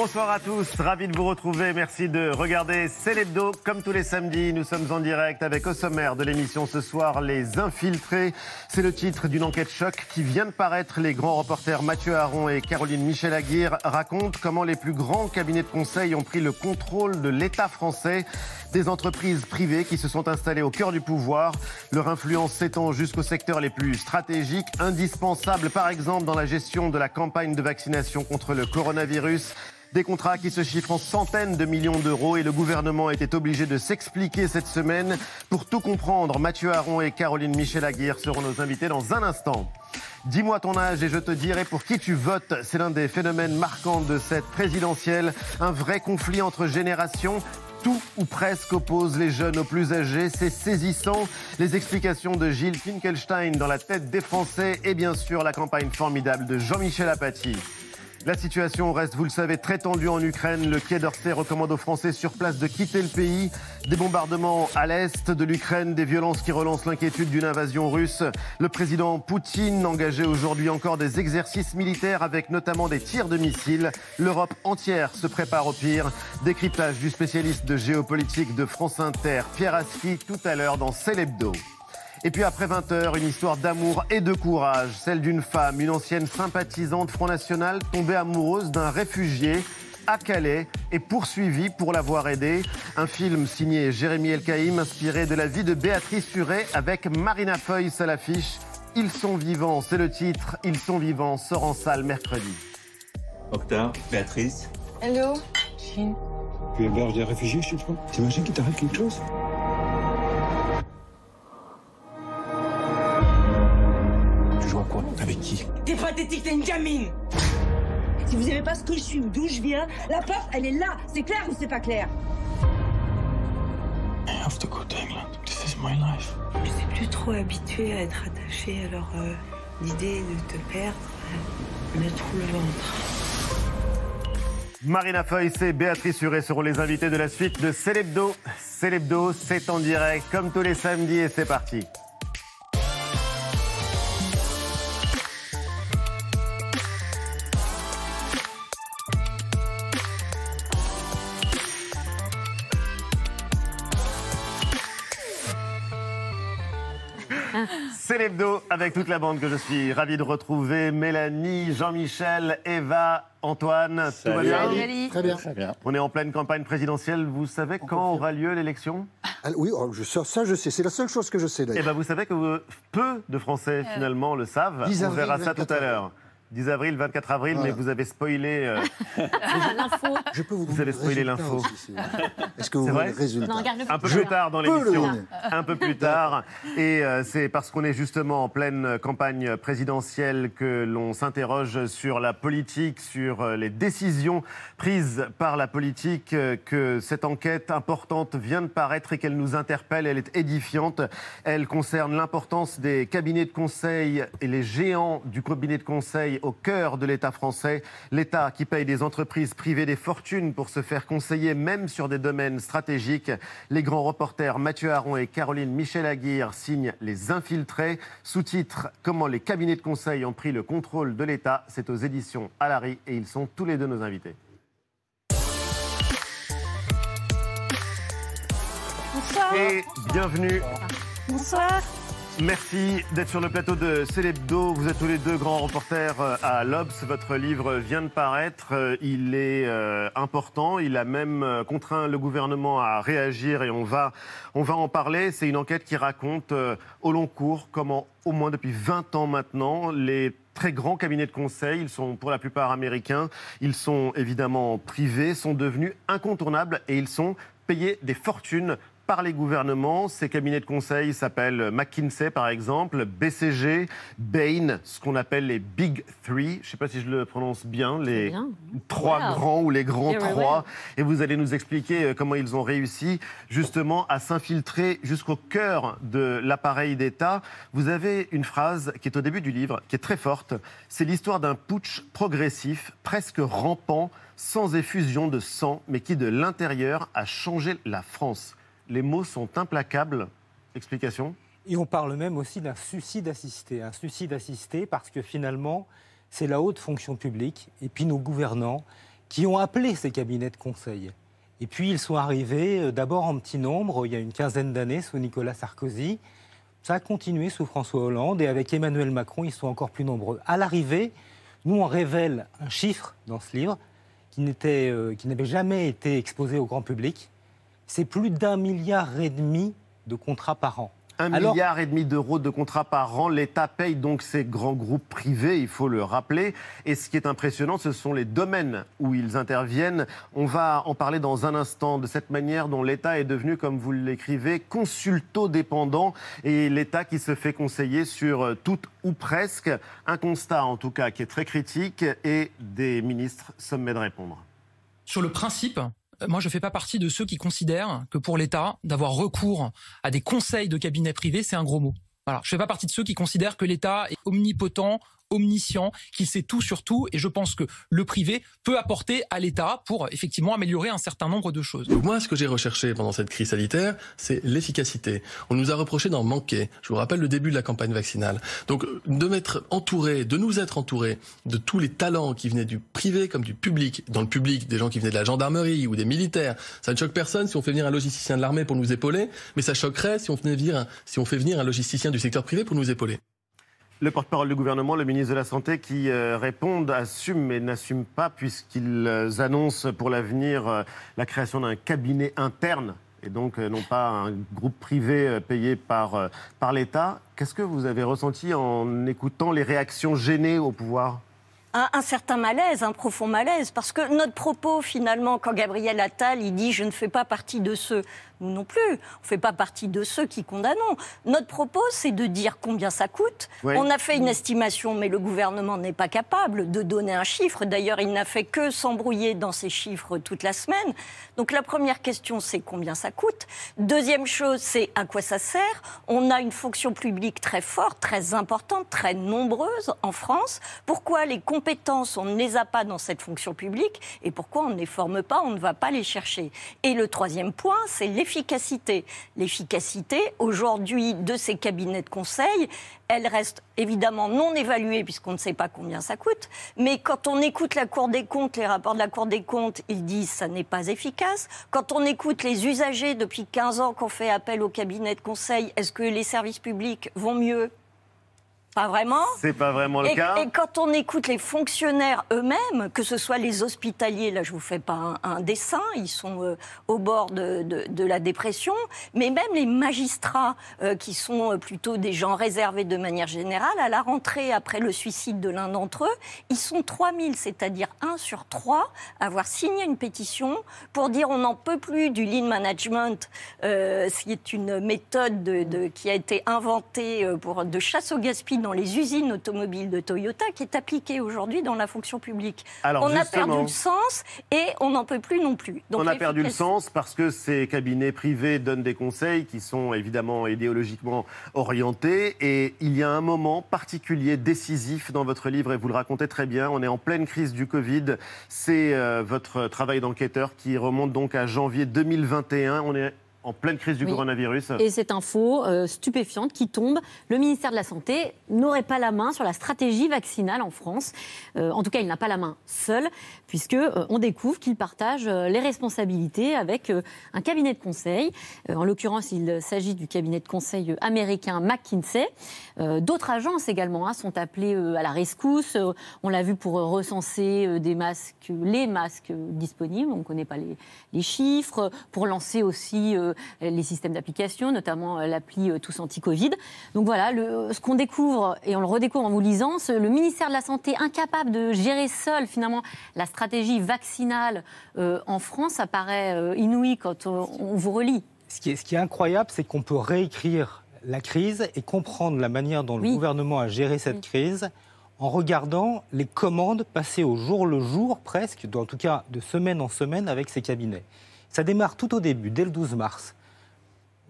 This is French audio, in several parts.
Bonsoir à tous, ravi de vous retrouver. Merci de regarder C'est l'hebdo. Comme tous les samedis, nous sommes en direct avec au sommaire de l'émission ce soir Les Infiltrés. C'est le titre d'une enquête choc qui vient de paraître. Les grands reporters Mathieu Aron et Caroline Michel Aguirre racontent comment les plus grands cabinets de conseil ont pris le contrôle de l'État français. Des entreprises privées qui se sont installées au cœur du pouvoir. Leur influence s'étend jusqu'aux secteurs les plus stratégiques, indispensables par exemple dans la gestion de la campagne de vaccination contre le coronavirus. Des contrats qui se chiffrent en centaines de millions d'euros et le gouvernement était obligé de s'expliquer cette semaine. Pour tout comprendre, Mathieu Aron et Caroline Michel Aguirre seront nos invités dans un instant. Dis-moi ton âge et je te dirai pour qui tu votes. C'est l'un des phénomènes marquants de cette présidentielle. Un vrai conflit entre générations tout ou presque oppose les jeunes aux plus âgés. C'est saisissant. Les explications de Gilles Finkelstein dans la tête des Français et bien sûr la campagne formidable de Jean-Michel Apathy. La situation reste, vous le savez, très tendue en Ukraine. Le Quai d'Orsay recommande aux Français sur place de quitter le pays. Des bombardements à l'est de l'Ukraine, des violences qui relancent l'inquiétude d'une invasion russe. Le président Poutine engagé aujourd'hui encore des exercices militaires avec notamment des tirs de missiles. L'Europe entière se prépare au pire. Décryptage du spécialiste de géopolitique de France Inter, Pierre Aski, tout à l'heure dans Célébdo. Et puis après 20h, une histoire d'amour et de courage, celle d'une femme, une ancienne sympathisante Front National, tombée amoureuse d'un réfugié à Calais et poursuivie pour l'avoir aidé. Un film signé Jérémy Elkaïm, inspiré de la vie de Béatrice Furet avec Marina Foy à l'affiche. Ils sont vivants, c'est le titre. Ils sont vivants, sort en salle mercredi. Docteur, Béatrice. Hello. Tu héberges des réfugiés chez toi T'imagines qu'il t'arrive quelque chose? Pathétique, t'es une gamine Si vous aimez pas ce que je suis ou d'où je viens, la porte, elle est là. C'est clair ou c'est pas clair? I have to go to England. This is my life. Je suis plus trop habituée à être attachée, alors euh, l'idée de te perdre euh, me trouve le ventre. Marina Foy et Béatrice Huret seront les invités de la suite de Célébdo. Célébdo, c'est en direct comme tous les samedis et c'est parti. L'hebdo avec toute la bande que je suis ravi de retrouver. Mélanie, Jean-Michel, Eva, Antoine. Tout va bien Très bien. Très bien. On est en pleine campagne présidentielle. Vous savez quand aura lieu l'élection? Ah, oui, oh, je, ça, ça, je sais. C'est la seule chose que je sais Eh d'ailleurs. bien, vous savez que euh, peu de Français finalement le savent. 10 On verra ça tout 24 à l'heure. 10 avril, 24 avril, Voilà. mais vous avez spoilé. euh, Je peux vous, Vous avez spoilé l'info. Est-ce que vous voulez le résultat un peu plus tard dans l'émission. Un peu plus tard. Et euh, c'est parce qu'on est justement en pleine campagne présidentielle que l'on s'interroge sur la politique, sur euh, les décisions prises par la politique, que cette enquête importante vient de paraître et qu'elle nous interpelle. Elle est édifiante. Elle concerne l'importance des cabinets de conseil et les géants du cabinet de conseil au cœur de l'État français. L'État qui paye des entreprises privées des fortunes pour se faire conseiller même sur des domaines stratégiques. Les grands reporters Mathieu Aron et Caroline Michel Aguirre signent Les Infiltrés. Sous-titre Comment les cabinets de conseil ont pris le contrôle de l'État. C'est aux éditions Alary et ils sont tous les deux nos invités. Bonsoir. Et bienvenue Bonsoir. Merci d'être sur le plateau de Célébdo. Vous êtes tous les deux grands reporters euh, à l'Obs. Votre livre vient de paraître. Euh, Il est euh, important. Il a même contraint le gouvernement à réagir et on va, on va en parler. C'est une enquête qui raconte au long cours comment, au moins depuis 20 ans maintenant, les très grands cabinets de conseil, ils sont pour la plupart américains, ils sont évidemment privés, sont devenus incontournables et ils sont payés des fortunes par les gouvernements. Ces cabinets de conseil s'appellent McKinsey, par exemple, BCG, Bain, ce qu'on appelle les Big Three. Je ne sais pas si je le prononce bien, les bien. trois Wow. grands ou les grands trois. Et vous allez nous expliquer euh, comment ils ont réussi justement à s'infiltrer jusqu'au cœur de l'appareil d'État. Vous avez une phrase qui est au début du livre, qui est très forte. C'est l'histoire d'un putsch progressif, presque rampant, sans effusion de sang, mais qui de l'intérieur a changé la France. Les mots sont implacables. Explication Et on parle même aussi d'un suicide assisté. Un suicide assisté parce que finalement, c'est la haute fonction publique et puis nos gouvernants qui ont appelé ces cabinets de conseil. Et puis ils sont arrivés euh, d'abord en petit nombre, il y a une quinzaine d'années, sous Nicolas Sarkozy. Ça a continué sous François Hollande et avec Emmanuel Macron, ils sont encore plus nombreux. À l'arrivée, nous, on révèle un chiffre dans ce livre qui euh, qui n'avait jamais été exposé au grand public. C'est plus d'un milliard et demi de contrats par an. Un Alors- milliard et demi d'euros de contrats par an. L'État paye donc ces grands groupes privés, il faut le rappeler. Et ce qui est impressionnant, ce sont les domaines où ils interviennent. On va en parler dans un instant de cette manière dont l'État est devenu, comme vous l'écrivez, consulto-dépendant et l'État qui se fait conseiller sur euh, tout ou presque. Un constat en tout cas qui est très critique et des ministres sommés de répondre. Sur le principe, moi, je fais pas partie de ceux qui considèrent que pour l'État, d'avoir recours à des conseils de cabinets privés, c'est un gros mot. Voilà. Je fais pas partie de ceux qui considèrent que l'État est omnipotent, omniscient, qu'il sait tout sur tout, et je pense que le privé peut apporter à l'État pour effectivement améliorer un certain nombre de choses. Moi, ce que j'ai recherché pendant cette crise sanitaire, c'est l'efficacité. On nous a reproché d'en manquer. Je vous rappelle le début de la campagne vaccinale. Donc de m'être entouré, de nous être entouré de tous les talents qui venaient du privé comme du public. Dans le public, des gens qui venaient de la gendarmerie ou des militaires. Ça ne choque personne si on fait venir un logisticien de l'armée pour nous épauler, mais ça choquerait si on, venait venir si on fait venir un logisticien du secteur privé pour nous épauler. Le porte-parole du gouvernement, le ministre de la Santé, qui euh, répondent, assume mais n'assume pas, puisqu'ils euh, annoncent pour l'avenir euh, la création d'un cabinet interne, et donc non pas un groupe privé payé par, par l'État. Qu'est-ce que vous avez ressenti en écoutant les réactions gênées au pouvoir? Un, un certain malaise, un profond malaise, parce que notre propos, finalement, quand Gabriel Attal, il dit « je ne fais pas partie de ceux », nous non plus, on ne fait pas partie de ceux qui condamnons. Notre propos, c'est de dire combien ça coûte. Oui. On a fait une estimation, mais le gouvernement n'est pas capable de donner un chiffre. D'ailleurs, il n'a fait que s'embrouiller dans ces chiffres toute la semaine. Donc la première question, c'est combien ça coûte. Deuxième chose, c'est à quoi ça sert. On a une fonction publique très forte, très importante, très nombreuse en France. Pourquoi les on ne les a pas dans cette fonction publique et pourquoi on ne les forme pas, on ne va pas les chercher? Et le troisième point, c'est l'efficacité. L'efficacité, aujourd'hui, de ces cabinets de conseil, elle reste évidemment non évaluée puisqu'on ne sait pas combien ça coûte. Mais quand on écoute la Cour des comptes, les rapports de la Cour des comptes, ils disent ça n'est pas efficace. Quand on écoute les usagers depuis 15 ans qu'on fait appel au cabinet de conseil, est-ce que les services publics vont mieux? Pas vraiment. C'est pas vraiment le Et, cas. et quand on écoute les fonctionnaires eux-mêmes, que ce soit les hospitaliers, là je vous fais pas un, un dessin, ils sont euh, au bord de, de- de la dépression, mais même les magistrats, euh, qui sont euh, plutôt des gens réservés de manière générale, à la rentrée après le suicide de l'un d'entre eux, ils sont 3000, c'est-à-dire 1 sur 3, à avoir signé une pétition pour dire on n'en peut plus du lean management, euh, ce qui est une méthode de- qui a été inventée pour, de chasse au gaspillage dans les usines automobiles de Toyota, qui est appliquée aujourd'hui dans la fonction publique. Alors, on a perdu le sens et on n'en peut plus non plus. Donc, on a perdu le sens parce que ces cabinets privés donnent des conseils qui sont évidemment idéologiquement orientés. Et il y a un moment particulier, décisif dans votre livre, et vous le racontez très bien. On est en pleine crise du Covid. C'est euh, votre travail d'enquêteur qui remonte donc à janvier 2021. On est en pleine crise du Oui. coronavirus. Et cette info euh, stupéfiante qui tombe, le ministère de la Santé n'aurait pas la main sur la stratégie vaccinale en France. Euh, en tout cas, il n'a pas la main seul, puisque euh, on découvre qu'il partage euh, les responsabilités avec euh, un cabinet de conseil. En l'occurrence, il s'agit du cabinet de conseil américain McKinsey. D'autres agences également hein, sont appelées à la rescousse. On l'a vu pour recenser des masques, les masques disponibles. On ne connaît pas les, les chiffres. Pour lancer aussi les systèmes d'application, notamment euh, l'appli euh, Tous Anti-Covid. Donc voilà, le- ce qu'on découvre, et on le redécouvre en vous lisant, ce- le ministère de la Santé incapable de gérer seul finalement la stratégie vaccinale euh, en France, ça paraît euh, inouï quand on, on vous relit. Ce qui est, ce qui est incroyable, c'est qu'on peut réécrire la crise et comprendre la manière dont Oui. le gouvernement a géré cette crise en regardant les commandes passées au jour le jour presque, en tout cas de semaine en semaine avec ces cabinets. Ça démarre tout au début, dès le 12 mars.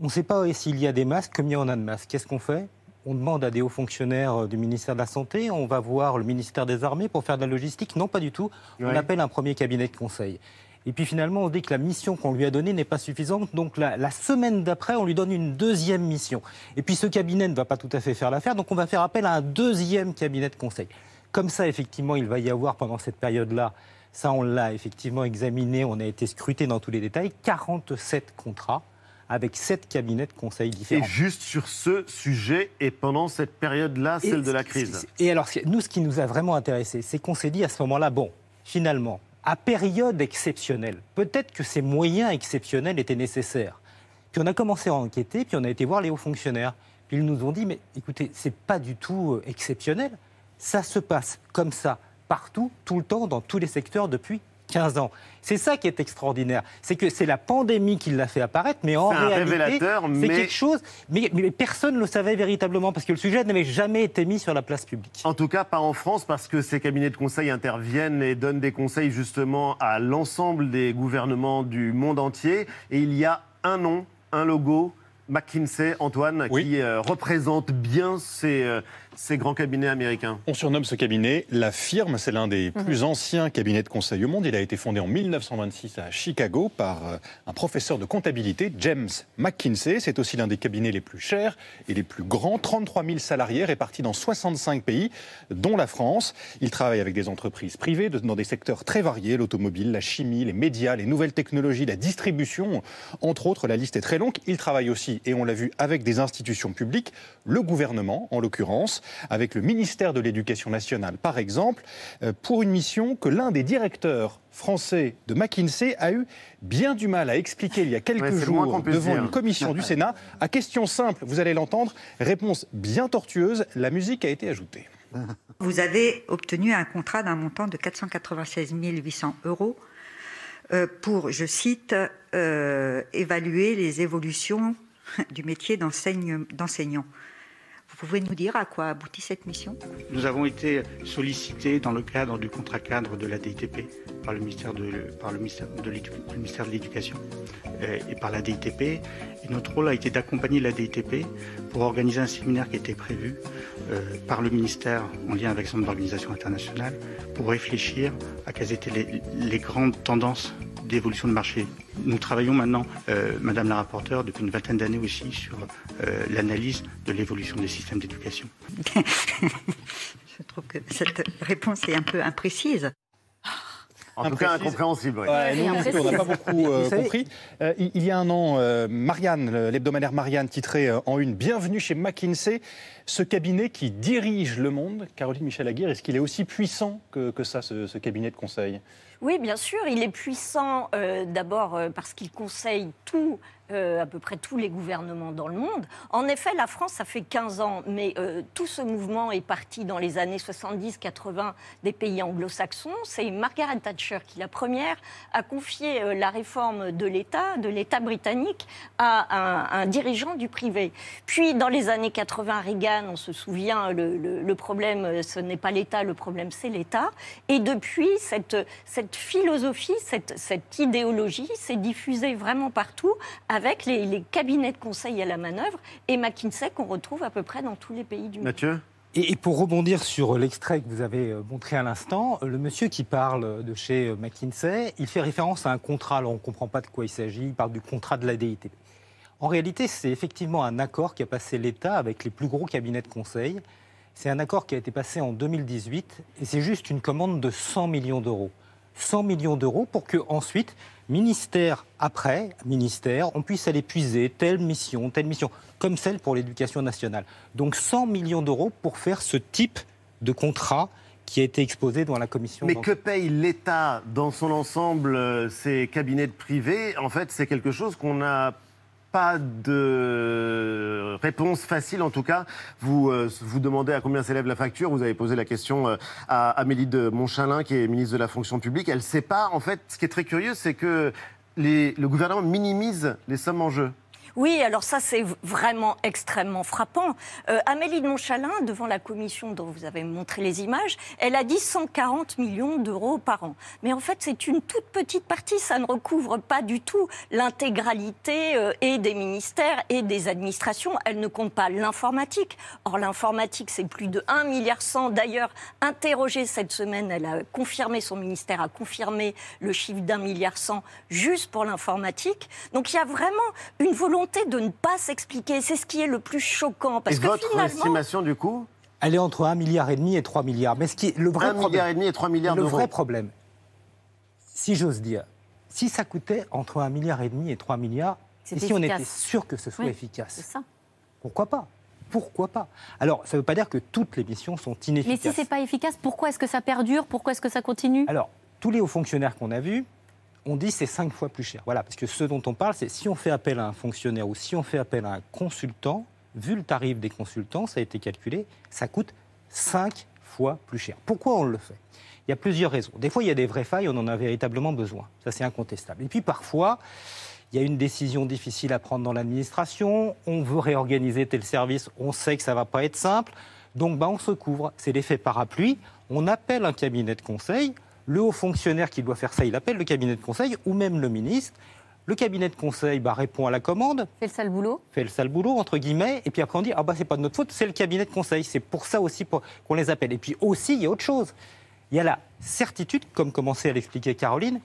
On ne sait pas s'il y a des masques, combien on a de masques. Qu'est-ce qu'on fait? On demande à des hauts fonctionnaires euh, du ministère de la Santé, on va voir le ministère des Armées pour faire de la logistique. Non, pas du tout. On Ouais. appelle un premier cabinet de conseil. Et puis finalement, on dit que la mission qu'on lui a donnée n'est pas suffisante. Donc la, la semaine d'après, on lui donne une deuxième mission. Et puis ce cabinet ne va pas tout à fait faire l'affaire. Donc on va faire appel à un deuxième cabinet de conseil. Comme ça, effectivement, il va y avoir pendant cette période-là Ça, on l'a effectivement examiné, on a été scruté dans tous les détails. 47 contrats avec 7 cabinets de conseil différents. Et juste sur ce sujet, et pendant cette période-là, celle de la crise. Et alors, nous, ce qui nous a vraiment intéressé, c'est qu'on s'est dit à ce moment-là, bon, finalement, à période exceptionnelle, peut-être que ces moyens exceptionnels étaient nécessaires. Puis on a commencé à enquêter, puis on a été voir les hauts fonctionnaires. Puis ils nous ont dit, mais écoutez, c'est pas du tout euh, exceptionnel. Ça se passe comme ça, partout, tout le temps, dans tous les secteurs depuis 15 ans. C'est ça qui est extraordinaire. C'est que c'est la pandémie qui l'a fait apparaître, mais en C'est un réalité, révélateur, c'est quelque chose. Mais, mais personne ne le savait véritablement, parce que le sujet n'avait jamais été mis sur la place publique. En tout cas, pas en France, parce que ces cabinets de conseil interviennent et donnent des conseils justement à l'ensemble des gouvernements du monde entier. Et il y a un nom, un logo, McKinsey, Antoine, qui euh, représente bien ces, euh, ces grands cabinets américains. On surnomme ce cabinet la firme. C'est l'un des Mhm. plus anciens cabinets de conseil au monde. Il a été fondé en 1926 à Chicago par euh, un professeur de comptabilité, James McKinsey. C'est aussi l'un des cabinets les plus chers et les plus grands. 33 000 salariés répartis dans 65 pays, dont la France. Il travaille avec des entreprises privées dans des secteurs très variés l'automobile, la chimie, les médias, les nouvelles technologies, la distribution. Entre autres, la liste est très longue. Il travaille aussi, et on l'a vu, avec des institutions publiques, le gouvernement en l'occurrence, avec le ministère de l'Éducation nationale par exemple, euh, pour une mission que l'un des directeurs français de McKinsey a eu bien du mal à expliquer il y a quelques Ouais, jours devant dire. une commission du Sénat. À question simple, vous allez l'entendre, réponse bien tortueuse, la musique a été ajoutée. Vous avez obtenu un contrat d'un montant de 496 800 euros euh, pour, je cite, euh, évaluer les évolutions du métier d'enseignant. Vous pouvez nous dire à quoi aboutit cette mission? Nous avons été sollicités dans le cadre du contrat cadre de la DITP par le ministère de, l'Éducation euh, et par la DITP. Notre rôle a été d'accompagner la DITP pour organiser un séminaire qui était prévu euh, par le ministère en lien avec son organisation internationale pour réfléchir à quelles étaient les grandes tendances d'évolution de marché. Nous travaillons maintenant, euh, Madame la rapporteure, depuis une vingtaine d'années aussi sur euh, l'analyse de l'évolution des systèmes d'éducation. Je trouve que cette réponse est un peu imprécise. En tout cas, incompréhensible. oui. Ouais, nous on n'a pas beaucoup euh, compris. Euh, il, y a un an, euh, Marianne, l'hebdomadaire Marianne, titrait euh, en une Bienvenue chez McKinsey, ce cabinet qui dirige le monde. Caroline Michel Aguirre, est-ce qu'il est aussi puissant que, que ça, ce, ce cabinet de conseil? Oui, bien sûr, il est puissant euh, d'abord euh, parce qu'il conseille tout, euh, à peu près tous les gouvernements dans le monde. En effet, la France, ça fait 15 ans, mais euh, tout ce mouvement est parti dans les années 70-80 des pays anglo-saxons. C'est Margaret Thatcher qui, la première, a confié euh, la réforme de l'État, de l'État britannique, à un, dirigeant du privé. Puis, dans les années 80, Reagan, on se souvient, le, problème, ce n'est pas l'État, le problème, c'est l'État. Et depuis, cette, philosophie, cette idéologie s'est diffusée vraiment partout avec les, les cabinets de conseil à la manœuvre et McKinsey qu'on retrouve à peu près dans tous les pays du monde. Mathieu Et, et pour rebondir sur l'extrait que vous avez euh, montré à l'instant, euh, le monsieur qui parle de chez euh, McKinsey, il fait référence à un contrat. Alors on ne comprend pas de quoi il s'agit. Il parle du contrat de la DITP. En réalité, c'est effectivement un accord qui a passé l'État avec les plus gros cabinets de conseil. C'est un accord qui a été passé en 2018 et c'est juste une commande de 100 millions d'euros. 100 millions d'euros pour que ensuite, ministère après ministère, on puisse aller puiser telle mission, telle mission, comme celle pour l'éducation nationale. Donc 100 millions d'euros pour faire ce type de contrat qui a été exposé dans la commission. Mais que paye l'État dans son ensemble, euh, ces cabinets de privés? En fait, c'est quelque chose qu'on n'a pas de réponse facile. En tout cas, vous euh, vous demandez à combien s'élève la facture. Vous avez posé la question euh, à Amélie de Montchalin, qui est ministre de la fonction publique. Elle ne sait pas. En fait, ce qui est très curieux, c'est que le gouvernement minimise les sommes en jeu. Oui, alors ça, c'est vraiment extrêmement frappant. Euh, Amélie de Montchalin, devant la commission dont vous avez montré les images, elle a dit 140 millions d'euros par an. Mais en fait, c'est une toute petite partie. Ça ne recouvre pas du tout l'intégralité euh, et des ministères et des administrations. Elle ne compte pas l'informatique. Or, l'informatique, c'est plus de 1 milliard 100. D'ailleurs, interrogée cette semaine, elle a confirmé, son ministère a confirmé le chiffre d'un milliard 100 juste pour l'informatique. Donc, il y a vraiment une volonté de ne pas s'expliquer. C'est ce qui est le plus choquant. Parce et que votre finalement, estimation, du coup? Elle est entre 1 milliard et demi et 3 milliards. Mais ce qui est le vrai Un problème, milliard et demi et 3 milliards le vrai problème, si j'ose dire, si ça coûtait entre 1,5 milliard et demi et 3 milliards, et si on était sûr que ce soit Oui, efficace, C'est ça. pourquoi pas? Pourquoi pas? Alors, ça ne veut pas dire que toutes les missions sont Mais inefficaces. si c'est pas efficace, pourquoi est-ce que ça perdure? Pourquoi est-ce que ça continue? Alors, tous les hauts fonctionnaires qu'on a vus, on dit c'est cinq fois plus cher. Voilà, parce que ce dont on parle, c'est si on fait appel à un fonctionnaire ou si on fait appel à un consultant, vu le tarif des consultants, ça a été calculé, ça coûte cinq fois plus cher. Pourquoi on le fait? Il y a plusieurs raisons. Des fois, il y a des vraies failles, on en a véritablement besoin. Ça, c'est incontestable. Et puis parfois, il y a une décision difficile à prendre dans l'administration, on veut réorganiser tel service, on sait que ça ne va pas être simple, donc bah, on se couvre. C'est l'effet parapluie, on appelle un cabinet de conseil, le haut fonctionnaire qui doit faire ça, il appelle le cabinet de conseil, ou même le ministre. Le cabinet de conseil bah, répond à la commande, Fait le sale boulot fait le sale boulot, entre guillemets, et puis après on dit, ah bah c'est pas de notre faute, c'est le cabinet de conseil. C'est pour ça aussi qu'on les appelle. Et puis aussi, il y a autre chose. Il y a la certitude, comme commençait à l'expliquer Caroline,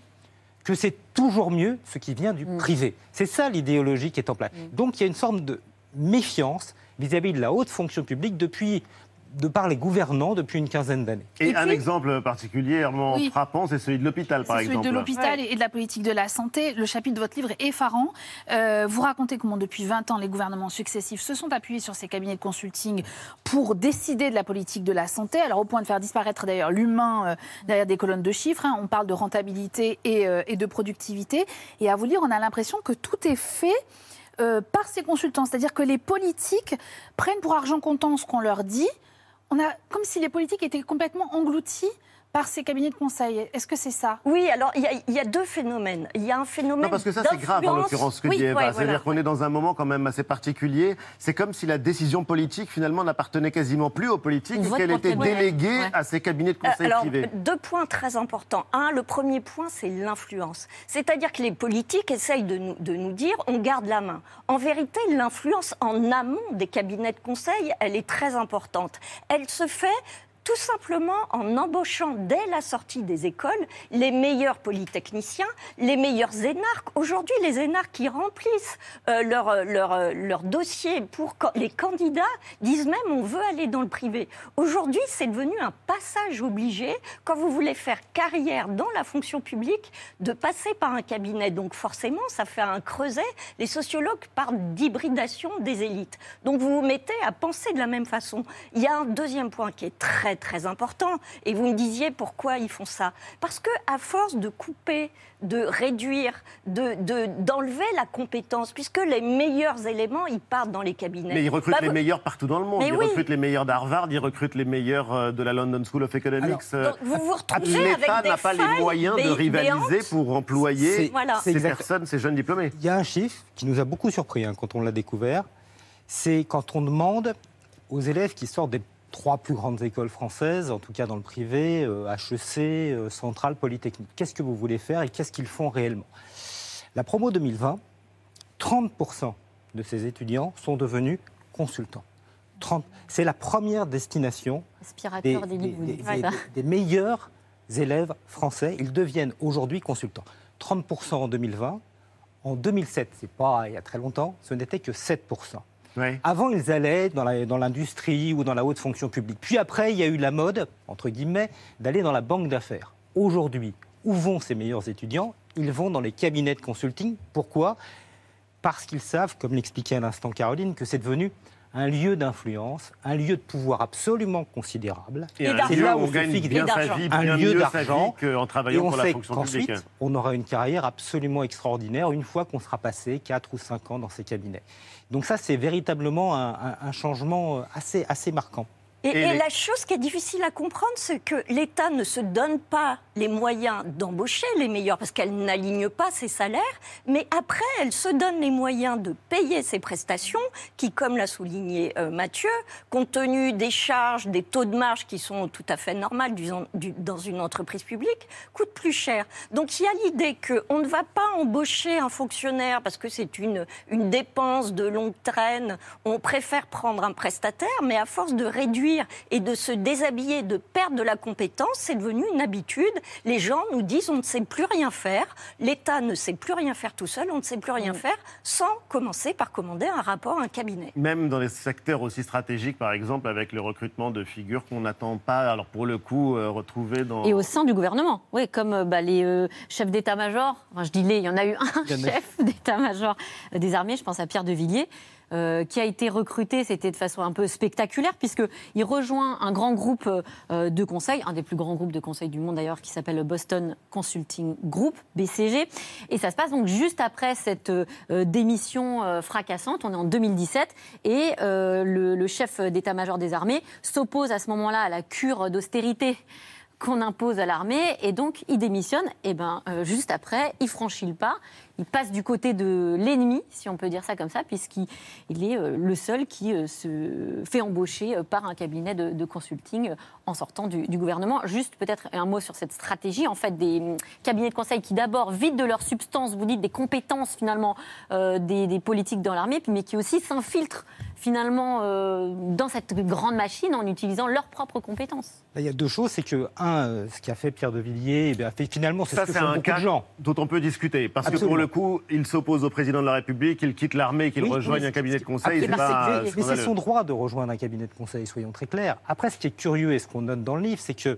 que c'est toujours mieux ce qui vient du privé. C'est ça l'idéologie qui est en place. Donc il y a une sorte de méfiance vis-à-vis de la haute fonction publique depuis, de par les gouvernants depuis une quinzaine d'années. Et, un exemple particulièrement Oui. frappant, c'est celui de l'hôpital, par C'est celui exemple. de l'hôpital et de la politique de la santé. Le chapitre de votre livre est effarant. Euh, vous racontez comment depuis 20 ans, les gouvernements successifs se sont appuyés sur ces cabinets de consulting pour décider de la politique de la santé. Alors au point de faire disparaître d'ailleurs l'humain euh, derrière des colonnes de chiffres. hein. On parle de rentabilité et, euh, et de productivité. Et à vous lire, on a l'impression que tout est fait euh, par ces consultants. C'est-à-dire que les politiques prennent pour argent comptant ce qu'on leur dit. On a comme si les politiques étaient complètement engloutis par ces cabinets de conseil. Est-ce que c'est ça? Oui, alors il y, a- il y a deux phénomènes. Il y a un phénomène Non, parce que ça, c'est grave en l'occurrence ce que Oui, dit Eva. ouais, C'est-à-dire voilà. qu'on est dans un moment quand même assez particulier. C'est comme si la décision politique, finalement, n'appartenait quasiment plus aux politiques et qu'elle était déléguée Ouais. à ces cabinets de conseil Euh, Alors, privés. deux points très importants. Un, le premier point, c'est l'influence. C'est-à-dire que les politiques essayent de nous, de nous dire on garde la main. En vérité, l'influence en amont des cabinets de conseil, elle est très importante. Elle se fait tout simplement en embauchant dès la sortie des écoles les meilleurs polytechniciens, les meilleurs énarques. Aujourd'hui, les énarques qui remplissent euh, leur, euh, leur, euh, leur dossier pour les candidats disent même on veut aller dans le privé. Aujourd'hui, c'est devenu un passage obligé quand vous voulez faire carrière dans la fonction publique de passer par un cabinet. Donc forcément, ça fait un creuset. Les sociologues parlent d'hybridation des élites. Donc vous vous mettez à penser de la même façon. Il y a un deuxième point qui est très très important. Et vous me disiez pourquoi ils font ça. Parce que à force de couper, de réduire, de de- d'enlever la compétence, puisque les meilleurs éléments ils partent dans les cabinets. Mais ils recrutent Bah, les meilleurs partout dans le monde. Mais ils oui. recrutent les meilleurs d'Harvard, ils recrutent les meilleurs euh, de la London School of Economics. Euh, Donc, vous vous retrouvez L'État avec des n'a pas les moyens de rivaliser pour employer Voilà. ces exact- personnes, ces jeunes diplômés. Il y a un chiffre qui nous a beaucoup surpris hein, quand on l'a découvert. C'est quand on demande aux élèves qui sortent des trois plus grandes écoles françaises, en tout cas dans le privé, euh, HEC, euh, Centrale, Polytechnique, qu'est-ce que vous voulez faire et qu'est-ce qu'ils font réellement? La promo 2020, 30% de ces étudiants sont devenus consultants. 30 C'est la première destination des, des, des meilleurs élèves français. Ils deviennent aujourd'hui consultants. 30% en 2020. En 2007, c'est pas il y a très longtemps, ce n'était que 7%. Avant, ils allaient dans l'industrie ou dans la haute fonction publique. Puis après, il y a eu la mode, entre guillemets, d'aller dans la banque d'affaires. Aujourd'hui, où vont ces meilleurs étudiants? Ils vont dans les cabinets de consulting. Pourquoi? Parce qu'ils savent, comme l'expliquait à l'instant Caroline, que c'est devenu un lieu d'influence, un lieu de pouvoir absolument considérable. Et c'est lieu là où on se gagne fixe bien sa d'argent. vie, un bien lieu d'argent. qu'en travaillant Et on pour la fonction qu'ensuite, publique. on aura une carrière absolument extraordinaire une fois qu'on sera passé 4 ou 5 ans dans ces cabinets. Donc ça, c'est véritablement un, un- un changement assez, assez marquant. Et, Et et les- la chose qui est difficile à comprendre, c'est que l'État ne se donne pas les moyens d'embaucher les meilleurs, parce qu'elle n'aligne pas ses salaires, mais après, elle se donne les moyens de payer ses prestations, qui, comme l'a souligné euh, Mathieu, compte tenu des charges, des taux de marge qui sont tout à fait normales du- du- dans une entreprise publique, coûtent plus cher. Donc il y a l'idée qu'on ne va pas embaucher un fonctionnaire parce que c'est une, une dépense de longue traîne, on préfère prendre un prestataire, mais à force de réduire et de se déshabiller, de perdre de la compétence, c'est devenu une habitude. Les gens nous disent on ne sait plus rien faire, l'État ne sait plus rien faire tout seul, on ne sait plus rien faire sans commencer par commander un rapport à un cabinet. Même dans les secteurs aussi stratégiques, par exemple, avec le recrutement de figures qu'on n'attend pas, alors pour le coup, euh, retrouver dans... Et au sein du gouvernement, oui, comme euh, bah, les euh, chefs d'état-major, enfin je dis les, il y en a eu un chef d'état-major des armées, je pense à Pierre de Villiers, euh, qui a été recruté, c'était de façon un peu spectaculaire, puisqu'il rejoint un grand groupe euh, de conseil, un des plus grands groupes de conseil du monde d'ailleurs, qui s'appelle le Boston Consulting Group, BCG. Et ça se passe donc juste après cette euh, démission fracassante, on est en 2017, et le, chef d'état-major des armées s'oppose à ce moment-là à la cure d'austérité qu'on impose à l'armée. Et donc il démissionne. Et ben juste après il franchit le pas il passe du côté de l'ennemi si on peut dire ça comme ça puisqu'il il est euh, le seul qui euh, se fait embaucher euh, par un cabinet de, de consulting en sortant du, du gouvernement juste peut-être un mot sur cette stratégie en fait des hum, cabinets de conseil qui d'abord vident de leur substance vous dites des compétences finalement euh, des, des politiques dans l'armée mais qui aussi s'infiltrent finalement euh, dans cette grande machine en utilisant leurs propres compétences Là, il y a deux choses. C'est que, un, ce qu'a fait Pierre de Villiers, eh bien, fait, finalement, c'est Ça, ce que c'est font un beaucoup cas de gens. dont on peut discuter. Parce que pour Absolument. Le coup, il s'oppose au président de la République, il quitte l'armée, qu'il Oui, rejoigne oui, un cabinet de conseil. Après, C'est pas mais c'est- son droit de rejoindre un cabinet de conseil, soyons très clairs. Après, ce qui est curieux et ce qu'on note dans le livre, c'est que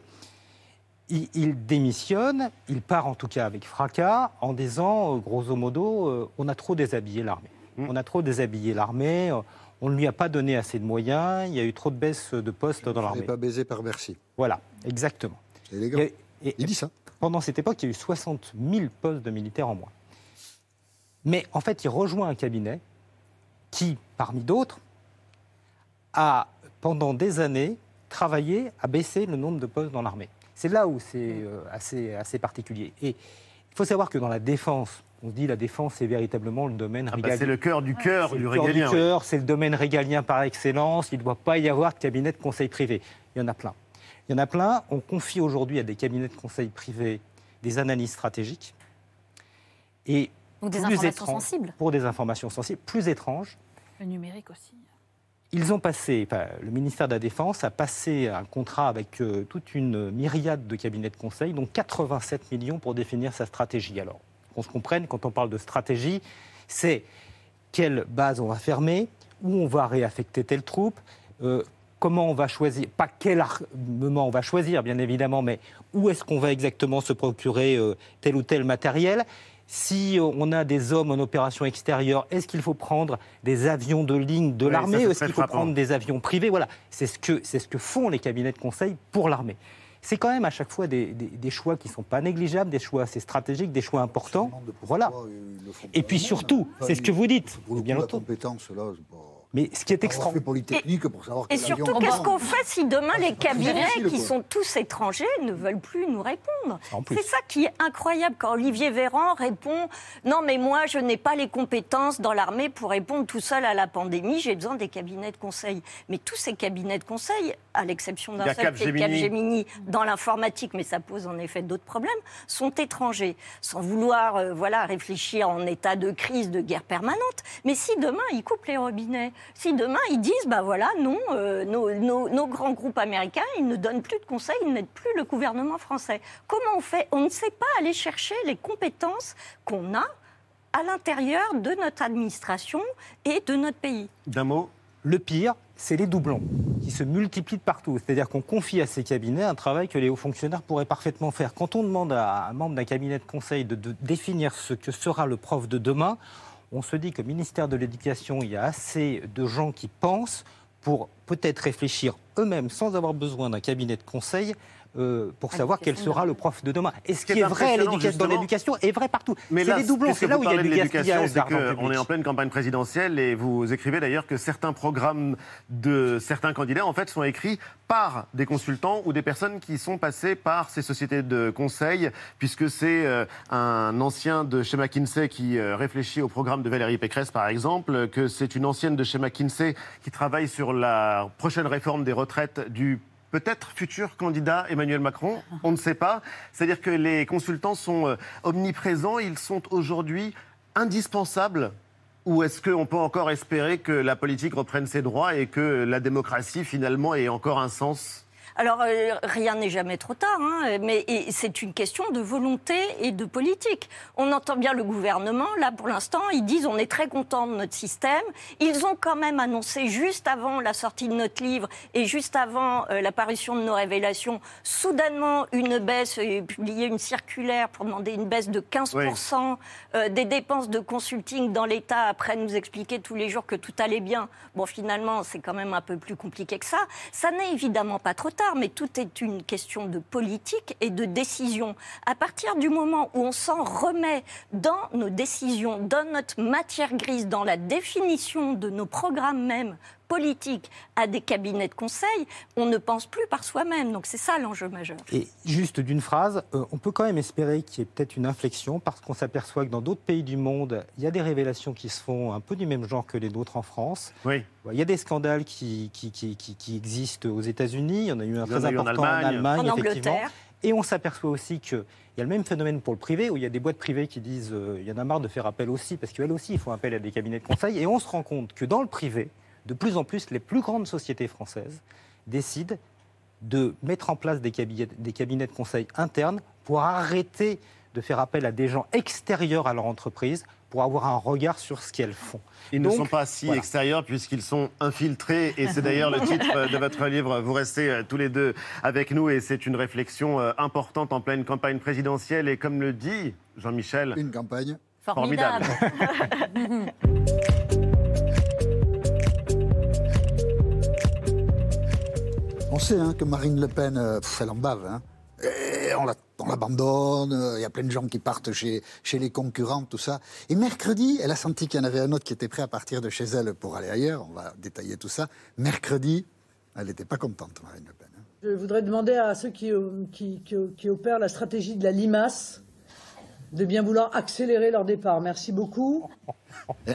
il, il démissionne, il part en tout cas avec fracas, en disant, euh, grosso modo, euh, on a trop déshabillé l'armée. Mmh. On a trop déshabillé l'armée, euh, on ne lui a pas donné assez de moyens, il y a eu trop de baisse de postes dans On n'est l'armée. pas baisé par Bercy. Voilà, exactement. C'est élégant. Et- et- Il dit ça. Pendant cette époque, il y a eu 60 000 postes de militaires en moins. Mais en fait, il rejoint un cabinet qui, parmi d'autres, a, pendant des années, travaillé à baisser le nombre de postes dans l'armée. C'est là où c'est euh, assez, assez particulier. Et il faut savoir que dans la défense, on se dit la défense, c'est véritablement le domaine Ah bah, régalien. c'est le cœur du cœur C'est du le cœur régalien. du cœur, c'est le domaine régalien par excellence. Il ne doit pas y avoir de cabinet de conseil privé. Il y en a plein. Il y en a plein. On confie aujourd'hui à des cabinets de conseil privés des analyses stratégiques. Et Donc des plus informations étrange- sensibles. Pour des informations sensibles. Plus étrange, Le numérique aussi. ils ont passé, enfin, le ministère de la Défense a passé un contrat avec euh, toute une myriade de cabinets de conseil, donc 87 millions pour définir sa stratégie. Alors, qu'on se comprenne, quand on parle de stratégie, c'est quelle base on va fermer, où on va réaffecter telle troupe, euh, comment on va choisir, pas quel armement on va choisir, bien évidemment, mais où est-ce qu'on va exactement se procurer euh, tel ou tel matériel. Si on a des hommes en opération extérieure, est-ce qu'il faut prendre des avions de ligne de Oui, l'armée ou est-ce qu'il faut frappant. prendre des avions privés? Voilà, c'est ce, que, c'est ce que font les cabinets de conseil pour l'armée. C'est quand même à chaque fois des, des- des choix qui ne sont pas négligeables, des choix assez stratégiques, des choix importants. Voilà. Et puis surtout, c'est ce que vous dites, Pour le bien coup, la compétence, là. Mais ce qui est extra... fait Polytechnique pour savoir Et surtout, qu'est-ce qu'on fait si demain les cabinets, qui quoi. sont tous étrangers, ne veulent plus nous répondre. C'est ça qui est incroyable quand Olivier Véran répond Non, mais moi, je n'ai pas les compétences dans l'armée pour répondre tout seul à la pandémie, j'ai besoin des cabinets de conseil. Mais tous ces cabinets de conseil, à l'exception d'un seul qui est Capgemini. Capgemini dans l'informatique, mais ça pose en effet d'autres problèmes, sont étrangers, sans vouloir euh, voilà, réfléchir en état de crise, de guerre permanente. Mais si demain, ils coupent les robinets, si demain, ils disent, bah voilà, non, euh, nos, nos- nos grands groupes américains, ils ne donnent plus de conseils, ils n'aident plus le gouvernement français. Comment on fait? On ne sait pas aller chercher les compétences qu'on a à l'intérieur de notre administration et de notre pays. D'un mot Le pire, c'est les doublons qui se multiplient partout. C'est-à-dire qu'on confie à ces cabinets un travail que les hauts fonctionnaires pourraient parfaitement faire. Quand on demande à un membre d'un cabinet de conseil de, de définir ce que sera le prof de demain, on se dit qu'au ministère de l'Éducation, il y a assez de gens qui pensent pour peut-être réfléchir eux-mêmes sans avoir besoin d'un cabinet de conseil. Euh, pour À savoir quel sera de le prof de demain. Et ce qui est est vrai dans l'éducation est vrai partout. Mais C'est là, les doublons, c'est là où il y a de l'éducation, public. est en pleine campagne présidentielle et vous écrivez d'ailleurs que certains programmes de certains candidats en fait sont écrits par des consultants ou des personnes qui sont passées par ces sociétés de conseil, puisque c'est euh, un ancien de chez McKinsey qui euh, réfléchit au programme de Valérie Pécresse par exemple, que c'est une ancienne de chez McKinsey qui travaille sur la prochaine réforme des retraites du peut-être futur candidat Emmanuel Macron, on ne sait pas. C'est-à-dire que les consultants sont euh, omniprésents, ils sont aujourd'hui indispensables Ou est-ce qu'on peut encore espérer que la politique reprenne ses droits et que la démocratie, finalement, ait encore un sens alors, euh, rien n'est jamais trop tard, hein, mais c'est une question de volonté et de politique. On entend bien le gouvernement, là, pour l'instant, ils disent on est très content de notre système. Ils ont quand même annoncé, juste avant la sortie de notre livre et juste avant euh, l'apparition de nos révélations, soudainement une baisse, et publié une circulaire pour demander une baisse de 15% euh, des dépenses de consulting dans l'État, après nous expliquer tous les jours que tout allait bien. Bon, finalement, c'est quand même un peu plus compliqué que ça. Ça n'est évidemment pas trop tard mais tout est une question de politique et de décision. À partir du moment où on s'en remet dans nos décisions, dans notre matière grise, dans la définition de nos programmes même politiques à des cabinets de conseil, on ne pense plus par soi-même. Donc c'est ça l'enjeu majeur. Et juste d'une phrase, euh, on peut quand même espérer qu'il y ait peut-être une inflexion parce qu'on s'aperçoit que dans d'autres pays du monde, il y a des révélations qui se font un peu du même genre que les nôtres en France. Oui. Il y a des scandales qui, qui, qui, qui existent aux États-Unis. Il y en a eu un très important en Allemagne, en effectivement. Angleterre. Et on s'aperçoit aussi qu'il y a le même phénomène pour le privé, où il y a des boîtes privées qui disent euh, il y en a marre de faire appel aussi, parce qu'elles aussi, il faut appel à des cabinets de conseil. Et on se rend compte que dans le privé, de plus en plus, les plus grandes sociétés françaises décident de mettre en place des cabinets, des cabinets de conseil internes pour arrêter de faire appel à des gens extérieurs à leur entreprise pour avoir un regard sur ce qu'elles font. Ils ne sont pas si voilà. extérieurs puisqu'ils sont infiltrés et c'est d'ailleurs le titre de votre livre. Vous restez euh, tous les deux avec nous et c'est une réflexion euh, importante en pleine campagne présidentielle et comme le dit Jean-Michel. Une campagne Formidable. On sait hein, que Marine Le Pen, euh, elle en bave. hein. On la- on l'abandonne, euh, il y a plein de gens qui partent chez, les concurrents, tout ça. Et mercredi, elle a senti qu'il y en avait un autre qui était prêt à partir de chez elle pour aller ailleurs. On va détailler tout ça. Mercredi, elle n'était pas contente, Marine Le Pen. hein. Je voudrais demander à ceux euh, qui opèrent la stratégie de la limace de bien vouloir accélérer leur départ. Merci beaucoup.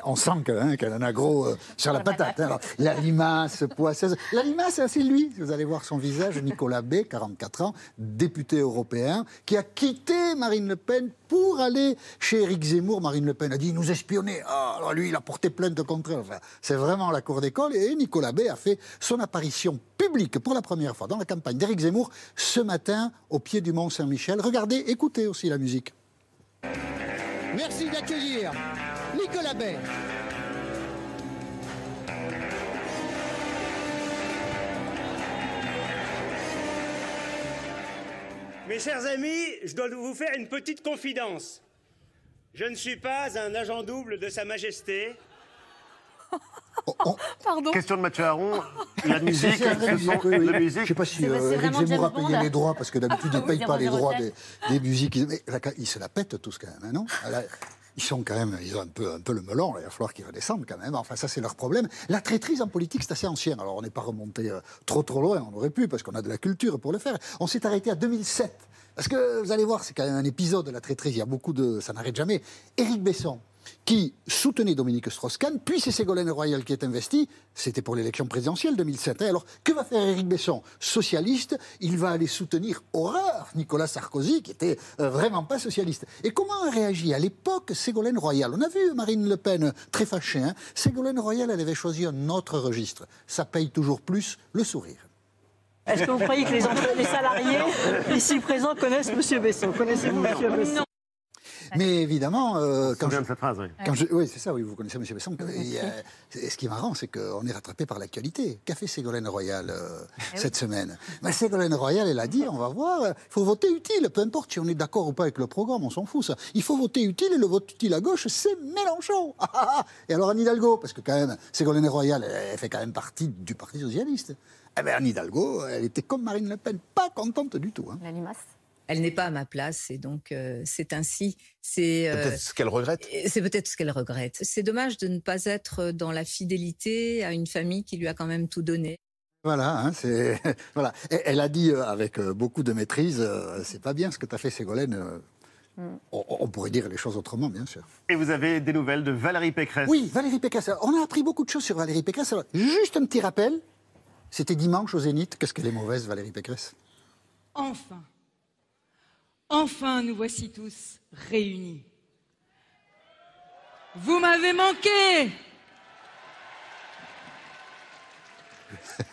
On sent que, hein, qu'elle en a gros euh, sur la patate. hein. Alors, la limace poisseuse. La limace, c'est lui. Vous allez voir son visage, Nicolas B, 44 ans, député européen, qui a quitté Marine Le Pen pour aller chez Éric Zemmour. Marine Le Pen a dit il nous espionnait. Ah, alors lui, il a porté plainte contre elle. Enfin, c'est vraiment la cour d'école. Et Nicolas B a fait son apparition publique pour la première fois dans la campagne d'Éric Zemmour ce matin au pied du Mont Saint-Michel. Regardez, écoutez aussi la musique. Merci d'accueillir Nicolas Bay. Mes chers amis, je dois vous faire une petite confidence. Je ne suis pas un agent double de Sa Majesté. Pardon. Question de Mathieu Aron. La musique, C'est vrai, ce sont oui, oui. la musique. Je sais pas si euh, vraiment Zemmour a payé les droits, parce que d'habitude, il ne Oui, paye pas les droits des, musiques. Mais là, ils se la pètent tous quand même, hein, non? Là, Ils sont quand même, ils ont un peu, un peu le melon, là, il va falloir qu'ils redescendent quand même. Enfin, ça, c'est leur problème. La traîtrise en politique, c'est assez ancien. Alors, on n'est pas remonté euh, trop, trop loin, on aurait pu, parce qu'on a de la culture pour le faire. On s'est arrêté à 2007. Parce que, vous allez voir, c'est quand même un épisode de la traîtrise, il y a beaucoup de... ça n'arrête jamais. Éric Besson, qui soutenait Dominique Strauss-Kahn, puis c'est Ségolène Royal qui est investi, c'était pour l'élection présidentielle 2007. hein. Alors, que va faire Éric Besson? Socialiste, il va aller soutenir, horreur, Nicolas Sarkozy, qui était euh, vraiment pas socialiste. Et comment a réagi à l'époque Ségolène Royal? On a vu Marine Le Pen euh, très fâchée. hein. Ségolène Royal, elle avait choisi un autre registre. Ça paye toujours plus le sourire. Est-ce que vous croyez que les, emplois- les salariés ici présents connaissent M. Besson? Connaissez-vous M. Besson? Mais évidemment, euh, quand je, de cette phrase, oui. quand je- oui, c'est ça, oui, vous connaissez M. Besson. Et, euh, ce qui est marrant, c'est qu'on est rattrapé par l'actualité. Qu'a fait Ségolène Royal euh, cette semaine? Ben, Ségolène Royal, elle a dit, on va voir, il faut voter utile, peu importe si on est d'accord ou pas avec le programme, on s'en fout ça. Il faut voter utile, et le vote utile à gauche, c'est Mélenchon. Ah, ah, ah. et alors Anne Hidalgo, parce que quand même, Ségolène Royal, elle, elle fait quand même partie du Parti Socialiste. Eh bien, Anne Hidalgo, elle était comme Marine Le Pen, pas contente du tout. hein. La limace. Elle n'est pas à ma place et donc euh, c'est ainsi. C'est euh, Peut-être ce qu'elle regrette. et C'est peut-être ce qu'elle regrette. C'est dommage de ne pas être dans la fidélité à une famille qui lui a quand même tout donné. Voilà, hein, c'est voilà. Et Elle a dit euh, avec euh, beaucoup de maîtrise, euh, c'est pas bien ce que tu as fait, Ségolène. euh, on, pourrait dire les choses autrement, bien sûr. Et vous avez des nouvelles de Valérie Pécresse. Oui, Valérie Pécresse. On a appris beaucoup de choses sur Valérie Pécresse. Alors, juste un petit rappel. C'était dimanche au Zénith. Qu'est-ce qu'elle est mauvaise, Valérie Pécresse? Enfin, enfin nous voici tous réunis. Vous m'avez manqué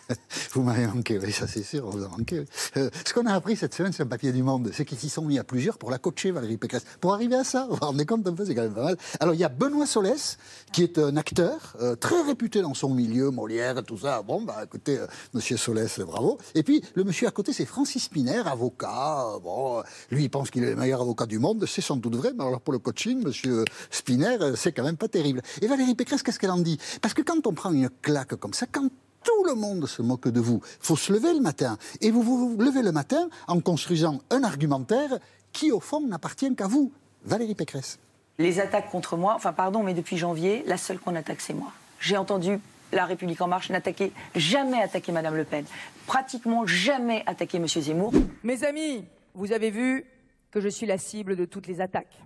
Vous m'avez manqué, oui, ça c'est sûr, on vous a manqué. Euh, ce qu'on a appris cette semaine sur le papier du Monde, c'est qu'ils s'y sont mis à plusieurs pour la coacher, Valérie Pécresse. Pour arriver à ça, vous vous rendez compte un peu, c'est quand même pas mal. Alors il y a Benoît Solès, qui est un acteur euh, très réputé dans son milieu, Molière, tout ça. Bon, bah écoutez, euh, monsieur Solès, bravo. Et puis le monsieur à côté, c'est Francis Spiner, avocat. Euh, bon, lui, il pense qu'il est le meilleur avocat du monde, c'est sans doute vrai, mais alors pour le coaching, monsieur Spiner, euh, c'est quand même pas terrible. Et Valérie Pécresse, qu'est-ce qu'elle en dit? Parce que quand on prend une claque comme ça, quand tout le monde se moque de vous. Il faut se lever le matin. Et vous vous levez le matin en construisant un argumentaire qui, au fond, n'appartient qu'à vous, Valérie Pécresse. Les attaques contre moi, enfin pardon, mais depuis janvier, la seule qu'on attaque, c'est moi. J'ai entendu La République En Marche n'attaquer, jamais attaquer Madame Le Pen, pratiquement jamais attaquer Monsieur Zemmour. Mes amis, vous avez vu que je suis la cible de toutes les attaques.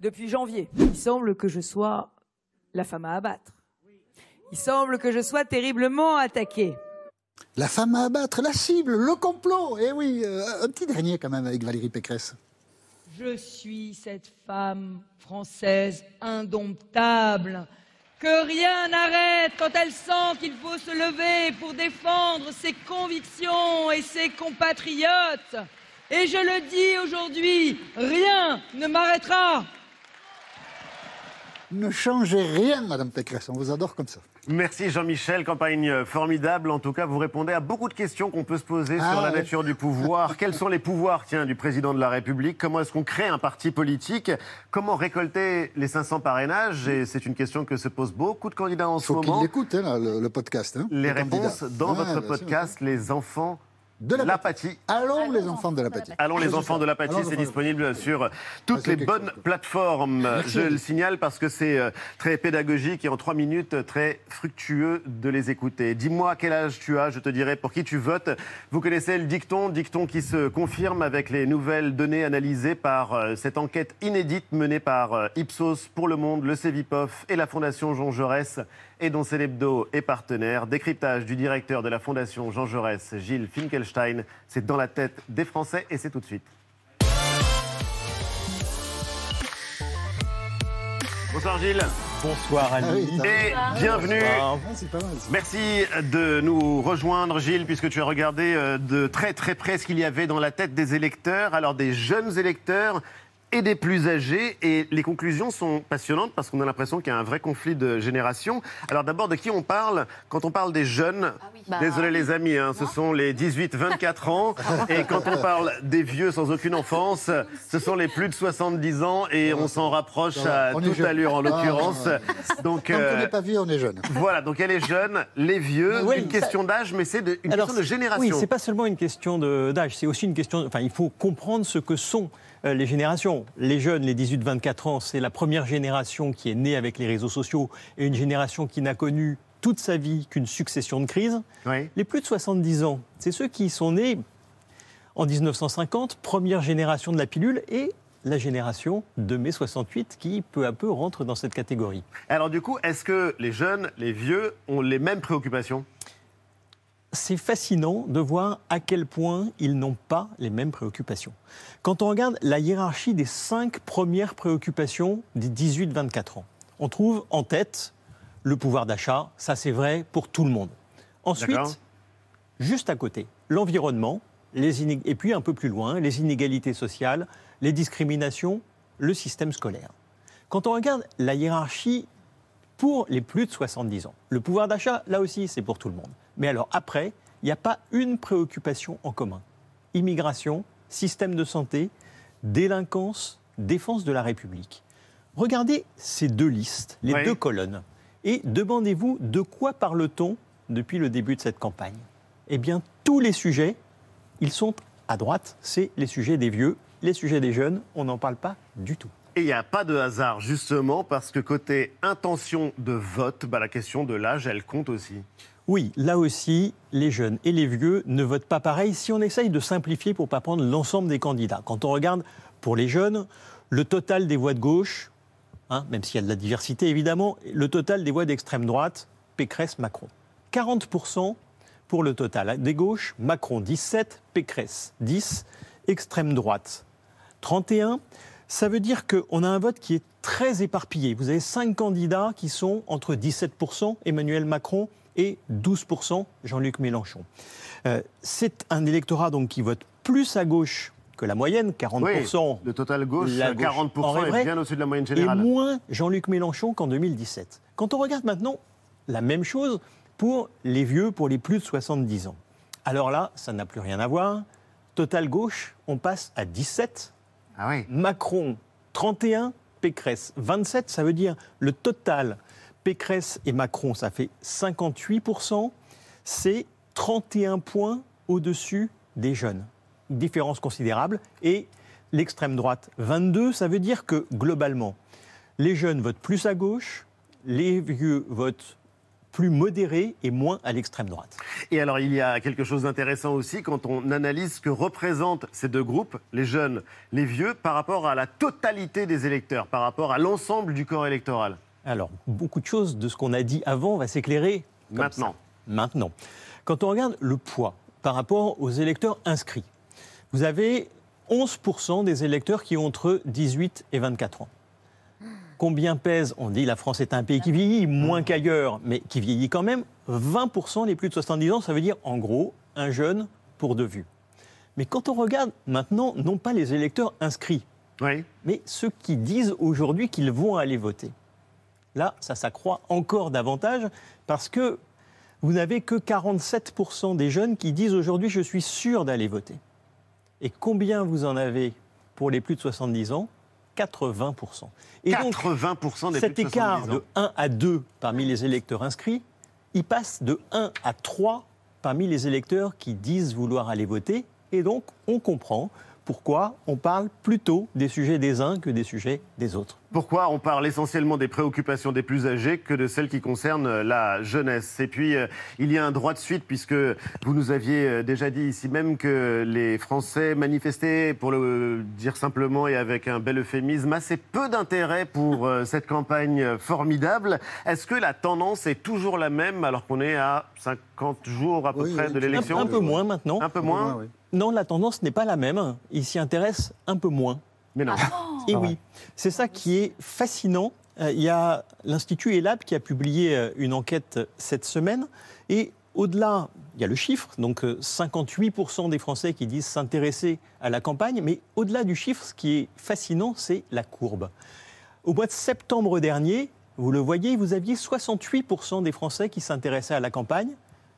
Depuis janvier, il semble que je sois la femme à abattre. Il semble que je sois terriblement attaquée. La femme à abattre, la cible, le complot. Eh oui, euh, un petit dernier quand même avec Valérie Pécresse. Je suis cette femme française indomptable que rien n'arrête quand elle sent qu'il faut se lever pour défendre ses convictions et ses compatriotes. Et je le dis aujourd'hui, rien ne m'arrêtera. Ne changez rien, Madame Pécresse, on vous adore comme ça. Merci Jean-Michel, campagne formidable. En tout cas, vous répondez à beaucoup de questions qu'on peut se poser Ah sur la ouais. nature du pouvoir. Quels sont les pouvoirs tiens, du président de la République? Comment est-ce qu'on crée un parti politique? Comment récolter les 500 parrainages? Et c'est une question que se posent beaucoup de candidats en Il ce faut qu'il moment. l'écoute, hein, là, le, le podcast. hein, Les réponses dans votre sûr. podcast, Les enfants De l'apathie. Allons les enfants de l'apathie. Allons les enfants de l'apathie, c'est disponible sur toutes les bonnes plateformes. Je le signale parce que c'est euh, très pédagogique et en trois minutes très fructueux de les écouter. Dis-moi quel âge tu as, je te dirai pour qui tu votes. Vous connaissez le dicton, dicton qui se confirme avec les nouvelles données analysées par euh, cette enquête inédite menée par euh, Ipsos pour le Monde, le Cevipof et la Fondation Jean Jaurès et dont c'est l'hebdo est partenaire. Décryptage du directeur de la Fondation Jean Jaurès, Gilles Finkelstein. C'est dans la tête des Français et c'est tout de suite. Bonsoir Gilles. Bonsoir Ali. Et bienvenue. Ah, c'est pas mal. ça. Merci de nous rejoindre, Gilles, puisque tu as regardé euh, de très très près ce qu'il y avait dans la tête des électeurs, alors des jeunes électeurs et des plus âgés. Et les conclusions sont passionnantes parce qu'on a l'impression qu'il y a un vrai conflit de génération. Alors d'abord, de qui on parle Quand on parle des jeunes, Bah, désolé les amis, hein, ce sont les 18-24 ans. Et quand on parle des vieux sans aucune enfance, ce sont les plus de 70 ans. Et on s'en rapproche à on toute allure en Ah, l'occurrence. Donc, Tant qu'on euh, n'est pas vieux, on est jeune. voilà, donc elle est jeune, les vieux, Oui, une question d'âge, mais c'est de- une Alors, question de génération. Oui, c'est pas seulement une question d'âge, c'est aussi une question. Enfin, il faut comprendre ce que sont euh, les générations. Les jeunes, les 18-24 ans, c'est la première génération qui est née avec les réseaux sociaux et une génération qui n'a connu toute sa vie qu'une succession de crises. Les plus de 70 ans, c'est ceux qui sont nés en 1950, première génération de la pilule, et la génération de mai 68 qui, peu à peu, rentre dans cette catégorie. Alors du coup, est-ce que les jeunes, les vieux ont les mêmes préoccupations? C'est fascinant de voir à quel point ils n'ont pas les mêmes préoccupations. Quand on regarde la hiérarchie des cinq premières préoccupations des 18-24 ans, on trouve en tête le pouvoir d'achat, ça c'est vrai pour tout le monde. Ensuite, juste à côté, l'environnement, et puis un peu plus loin, les inégalités sociales, les discriminations, le système scolaire. Quand on regarde la hiérarchie pour les plus de 70 ans, le pouvoir d'achat, là aussi, c'est pour tout le monde. Mais alors après, il n'y a pas une préoccupation en commun. Immigration, système de santé, délinquance, défense de la République. Regardez ces deux listes, les Oui. deux colonnes, et demandez-vous de quoi parle-t-on depuis le début de cette campagne Eh bien, tous les sujets, ils sont à droite, c'est les sujets des vieux, les sujets des jeunes, on n'en parle pas du tout. Et il n'y a pas de hasard, justement, parce que côté intention de vote, bah, la question de l'âge, elle compte aussi. Oui, là aussi, les jeunes et les vieux ne votent pas pareil si on essaye de simplifier pour ne pas prendre l'ensemble des candidats. Quand on regarde pour les jeunes, le total des voix de gauche, hein, même s'il y a de la diversité évidemment, le total des voix d'extrême droite, Pécresse, Macron. 40% pour le total des gauches, Macron 17, Pécresse 10, extrême droite 31, Ça veut dire qu'on a un vote qui est très éparpillé. Vous avez cinq candidats qui sont entre 17% Emmanuel Macron et 12% Jean-Luc Mélenchon. Euh, c'est un électorat donc qui vote plus à gauche que la moyenne, 40%. Le total gauche, la gauche 40% en est bien au-dessus de la moyenne et générale. moins Jean-Luc Mélenchon qu'en 2017. Quand on regarde maintenant la même chose pour les vieux, pour les plus de 70 ans. Alors là, ça n'a plus rien à voir. Total gauche, on passe à 17. Macron, 31. Pécresse, 27. Ça veut dire le total Pécresse et Macron, ça fait 58%. C'est 31 points au-dessus des jeunes. Une différence considérable. Et l'extrême droite, 22. Ça veut dire que globalement, les jeunes votent plus à gauche, les vieux votent plus modérés et moins à l'extrême droite. Et alors, il y a quelque chose d'intéressant aussi quand on analyse ce que représentent ces deux groupes, les jeunes, les vieux, par rapport à la totalité des électeurs, par rapport à l'ensemble du corps électoral. Alors, beaucoup de choses de ce qu'on a dit avant va s'éclairer Maintenant. ça. Maintenant. Quand on regarde le poids par rapport aux électeurs inscrits, vous avez 11% des électeurs qui ont entre 18 et 24 ans. Combien pèse On dit la France est un pays qui vieillit moins qu'ailleurs, mais qui vieillit quand même. 20% les plus de 70 ans, ça veut dire en gros un jeune pour deux vues. Mais quand on regarde maintenant, non pas les électeurs inscrits, mais ceux qui disent aujourd'hui qu'ils vont aller voter. Là, ça s'accroît encore davantage parce que vous n'avez que 47% des jeunes qui disent aujourd'hui je suis sûr d'aller voter. Et combien vous en avez pour les plus de 70 ans? 80%. Et donc, 80% des cet plus de écart 70 ans. de 1 à 2 parmi les électeurs inscrits, il passe de 1 à 3 parmi les électeurs qui disent vouloir aller voter. Et donc, on comprend pourquoi on parle plutôt des sujets des uns que des sujets des autres. Pourquoi on parle essentiellement des préoccupations des plus âgés que de celles qui concernent la jeunesse? Et puis, euh, il y a un droit de suite, puisque vous nous aviez euh, déjà dit ici même que les Français manifestaient, pour le dire simplement et avec un bel euphémisme, assez peu d'intérêt pour euh, cette campagne formidable. Est-ce que la tendance est toujours la même alors qu'on est à 50 jours à peu près de l'élection Un, un peu moins maintenant. Un peu moins? Non, la tendance n'est pas la même. Ils s'y intéressent un peu moins. Mais non. Et oui, c'est ça qui est fascinant. Euh, Il y a l'Institut ELAB qui a publié euh, une enquête cette semaine. Et au-delà, il y a le chiffre, donc euh, 58% des Français qui disent s'intéresser à la campagne. Mais au-delà du chiffre, ce qui est fascinant, c'est la courbe. Au mois de septembre dernier, vous le voyez, vous aviez 68% des Français qui s'intéressaient à la campagne.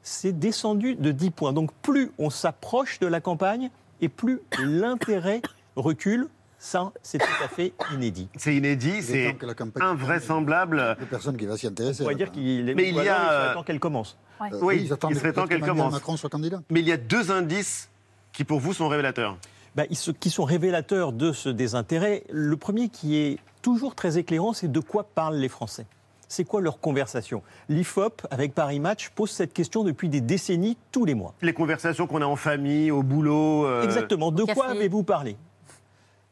C'est descendu de 10 points. Donc plus on s'approche de la campagne et plus l'intérêt recule. Ça, c'est tout à fait inédit. C'est inédit, c'est invraisemblable. Il n'y a personne qui va s'y intéresser. On pourrait dire qu'il est Mais il y a, il euh, serait temps qu'elle commence. Euh, oui, ils attendent il serait temps qu'elle commence. Macron soit candidat. Mais il y a deux indices qui, pour vous, sont révélateurs. Bah, ils se- qui sont révélateurs de ce désintérêt. Le premier qui est toujours très éclairant, c'est de quoi parlent les Français. C'est quoi leur conversation? L'IFOP, avec Paris Match, pose cette question depuis des décennies, tous les mois. Les conversations qu'on a en famille, au boulot. euh, Exactement. De quoi avez-vous parlé?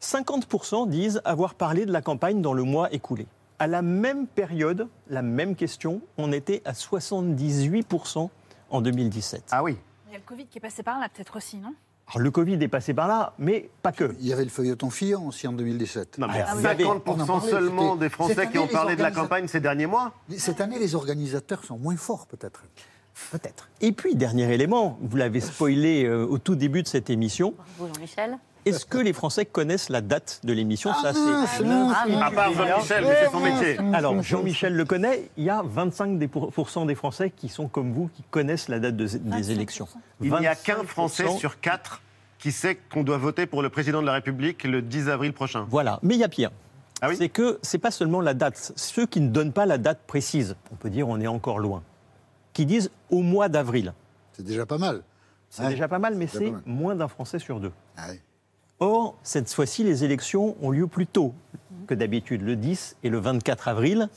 50% disent avoir parlé de la campagne dans le mois écoulé. À la même période, la même question, on était à 78% en 2017. Ah oui. Il y a le Covid qui est passé par là, peut-être aussi, non? Alors, le Covid est passé par là, mais pas que. Il y avait le feuilleton Fillon aussi en 2017. Non, mais Ah oui. 50% On en parlait, seulement des Français qui ont parlé de la campagne ces derniers mois. Cette année, les organisateurs sont moins forts, peut-être. Peut-être. Et puis, dernier élément, vous l'avez spoilé euh, au tout début de cette émission. Bravo Jean-Michel. Est-ce que les Français connaissent la date de l'émission Ça, c'est À part Jean-Michel, mais c'est son métier. Alors, Jean-Michel le connaît. Il y a 25 des Français qui sont comme vous, qui connaissent la date de- des élections. Il n'y a qu'un 25% Français sur quatre qui sait qu'on doit voter pour le président de la République le 10 avril prochain. Voilà. Mais il y a pire. Ah c'est que c'est pas seulement la date. Ceux qui ne donnent pas la date précise, on peut dire on est encore loin, qui disent au mois d'avril. C'est déjà pas mal. C'est Ouais. déjà pas mal, mais C'est moins d'un Français sur deux. Ah oui. Or, cette fois-ci, les élections ont lieu plus tôt que d'habitude, le 10 et le 24 avril.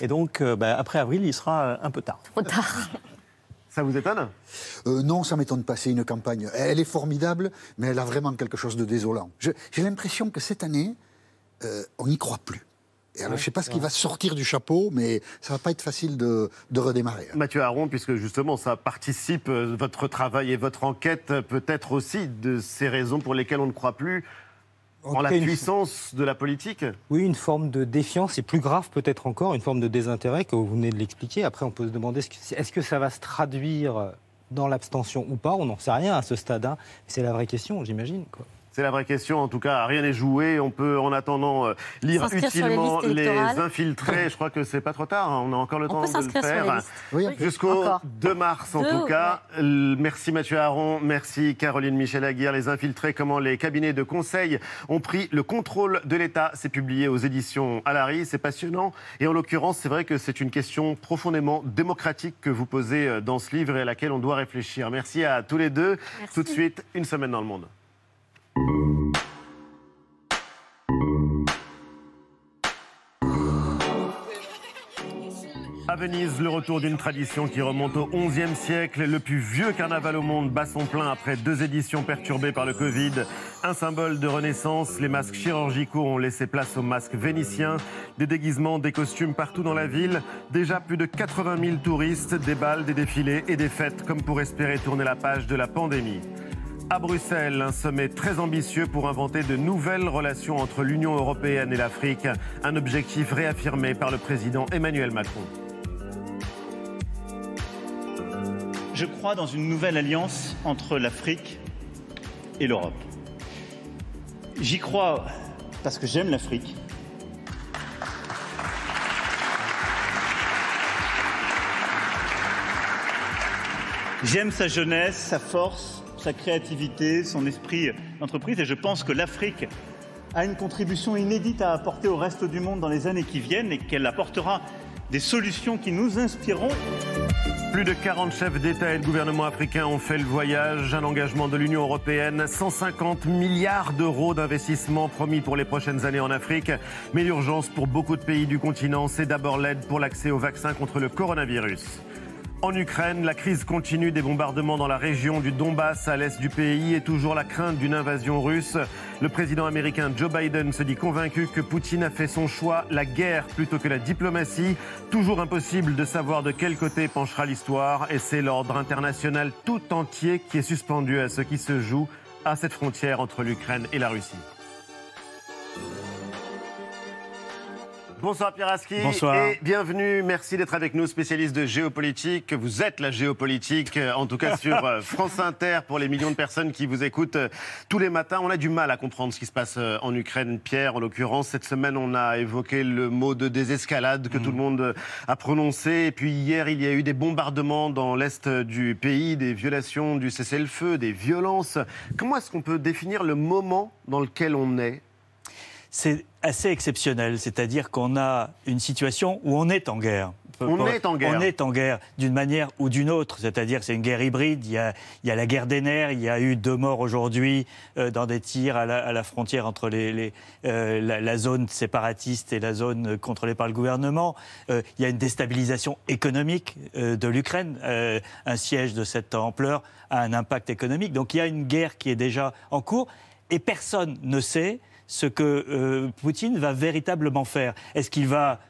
Et donc, euh, bah, après avril, il sera euh, un peu tard. Trop tard. Ça vous étonne? Euh, non, ça m'étonne pas. C'est une campagne. Elle est formidable, mais elle a vraiment quelque chose de désolant. J'ai l'impression que cette année, euh, on n'y croit plus. Et alors, Ouais, je ne sais pas ce qui va sortir du chapeau, mais ça va pas être facile de, de redémarrer. Mathieu Aron, puisque justement ça participe, euh, votre travail et votre enquête, euh, peut-être aussi de ces raisons pour lesquelles on ne croit plus. En la une- puissance de la politique Oui, une forme de défiance, et plus grave peut-être encore, une forme de désintérêt, que vous venez de l'expliquer. Après, on peut se demander, est-ce que, est-ce que ça va se traduire dans l'abstention ou pas? On n'en sait rien à ce stade. hein. C'est la vraie question, j'imagine. C'est la vraie question. En tout cas, rien n'est joué. On peut, en attendant, euh, lire S'inscrire sur les utilement les, infiltrés. Je crois que c'est pas trop tard. hein. On a encore le On temps peut de le faire. Oui, Jusqu'au Encore. 2 mars, en Deux, tout cas. Merci Mathieu Aron. Merci Caroline Michel Aguirre. Les infiltrés, comment les cabinets de conseil ont pris le contrôle de l'État. C'est publié aux éditions Alary. C'est passionnant. Et en l'occurrence, c'est vrai que c'est une question profondément démocratique que vous posez euh, dans ce livre et à laquelle on doit réfléchir. Merci à tous les deux. Merci. Tout de suite, une semaine dans le monde. À Venise, le retour d'une tradition qui remonte au XIe siècle. Le plus vieux carnaval au monde bat son plein après deux éditions perturbées par le Covid. Un symbole de renaissance, les masques chirurgicaux ont laissé place aux masques vénitiens. Des déguisements, des costumes partout dans la ville. Déjà plus de 80 000 touristes, des balles, des défilés et des fêtes comme pour espérer tourner la page de la pandémie. À Bruxelles, un sommet très ambitieux pour inventer de nouvelles relations entre l'Union européenne et l'Afrique, un objectif réaffirmé par le président Emmanuel Macron. Je crois dans une nouvelle alliance entre l'Afrique et l'Europe. J'y crois parce que j'aime l'Afrique. J'aime sa jeunesse, sa force, sa créativité, son esprit d'entreprise et je pense que l'Afrique a une contribution inédite à apporter au reste du monde dans les années qui viennent et qu'elle apportera des solutions qui nous inspireront. Plus de 40 chefs d'État et de gouvernement africains ont fait le voyage. Un engagement de l'Union européenne, 150 milliards d'euros d'investissement promis pour les prochaines années en Afrique. Mais l'urgence pour beaucoup de pays du continent, c'est d'abord l'aide pour l'accès aux vaccins contre le coronavirus. En Ukraine, la crise continue des bombardements dans la région du Donbass à l'est du pays et toujours la crainte d'une invasion russe. Le président américain Joe Biden se dit convaincu que Poutine a fait son choix, la guerre plutôt que la diplomatie. Toujours impossible de savoir de quel côté penchera l'histoire et c'est l'ordre international tout entier qui est suspendu à ce qui se joue à cette frontière entre l'Ukraine et la Russie. Bonsoir Pierre Aski. Bonsoir. Et bienvenue. Merci d'être avec nous, spécialiste de géopolitique. Vous êtes la géopolitique, euh, en tout cas sur euh, France Inter, pour les millions de personnes qui vous écoutent euh, tous les matins. On a du mal à comprendre ce qui se passe en Ukraine, Pierre, en l'occurrence. Cette semaine, on a évoqué le mot de désescalade que tout le monde euh, a prononcé. Et puis hier, il y a eu des bombardements dans l'est du pays, des violations du cessez-le-feu, des violences. Comment est-ce qu'on peut définir le moment dans lequel on est? C'est assez exceptionnel, c'est-à-dire qu'on a une situation où on est en guerre. On est en guerre. On est en guerre d'une manière ou d'une autre, c'est-à-dire c'est une guerre hybride. Il y, a, il y a la guerre des nerfs, il y a eu deux morts aujourd'hui euh, dans des tirs à la, à la frontière entre les, les, euh, la, la zone séparatiste et la zone contrôlée par le gouvernement. Euh, il y a une déstabilisation économique de l'Ukraine. Un siège de cette ampleur a un impact économique. Donc il y a une guerre qui est déjà en cours et personne ne sait ce que euh, Poutine va véritablement faire. Est-ce qu'il va,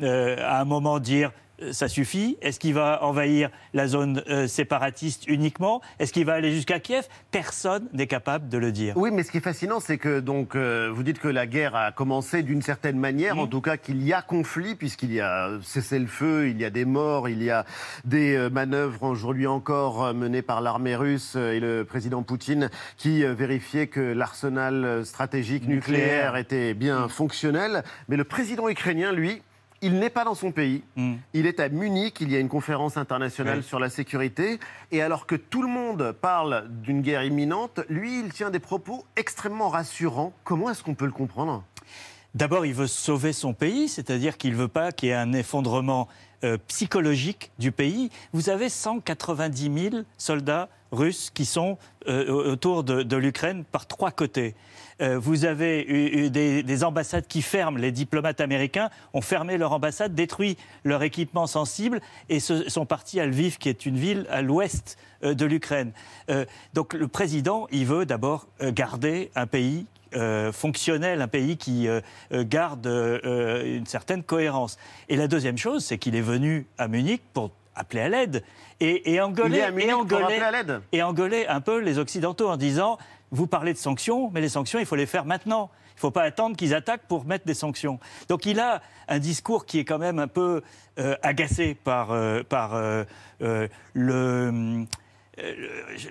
euh, à un moment, dire ça suffit? Est-ce qu'il va envahir la zone euh, séparatiste uniquement? Est-ce qu'il va aller jusqu'à Kiev? Personne n'est capable de le dire. Oui, mais ce qui est fascinant, c'est que donc euh, vous dites que la guerre a commencé d'une certaine manière, en tout cas qu'il y a conflit puisqu'il y a cessez-le-feu, il y a des morts, il y a des euh, manœuvres aujourd'hui encore menées par l'armée russe et le président Poutine qui vérifiait que l'arsenal stratégique nucléaire, Nucléaire. était bien fonctionnel. Mais le président ukrainien, lui, il n'est pas dans son pays. Il est à Munich. Il y a une conférence internationale Oui. sur la sécurité. Et alors que tout le monde parle d'une guerre imminente, lui, il tient des propos extrêmement rassurants. Comment est-ce qu'on peut le comprendre? D'abord, il veut sauver son pays, c'est-à-dire qu'il ne veut pas qu'il y ait un effondrement euh, psychologique du pays. Vous avez 190 000 soldats russes qui sont euh, autour de, l'Ukraine par trois côtés. Euh, vous avez eu, des, des ambassades qui ferment. Les diplomates américains ont fermé leur ambassade, détruit leur équipement sensible et sont partis à Lviv, qui est une ville à l'ouest euh, de l'Ukraine. Donc le président, il veut d'abord garder un pays fonctionnel, un pays qui garde une certaine cohérence. Et la deuxième chose, c'est qu'il est venu à Munich pour appeler à l'aide et, et engueuler, et engueuler- appeler à l'aide et engueuler un peu les Occidentaux en disant vous parlez de sanctions, mais les sanctions, il faut les faire maintenant. Il ne faut pas attendre qu'ils attaquent pour mettre des sanctions. Donc il a un discours qui est quand même un peu euh, agacé par, euh, par euh, euh, le euh,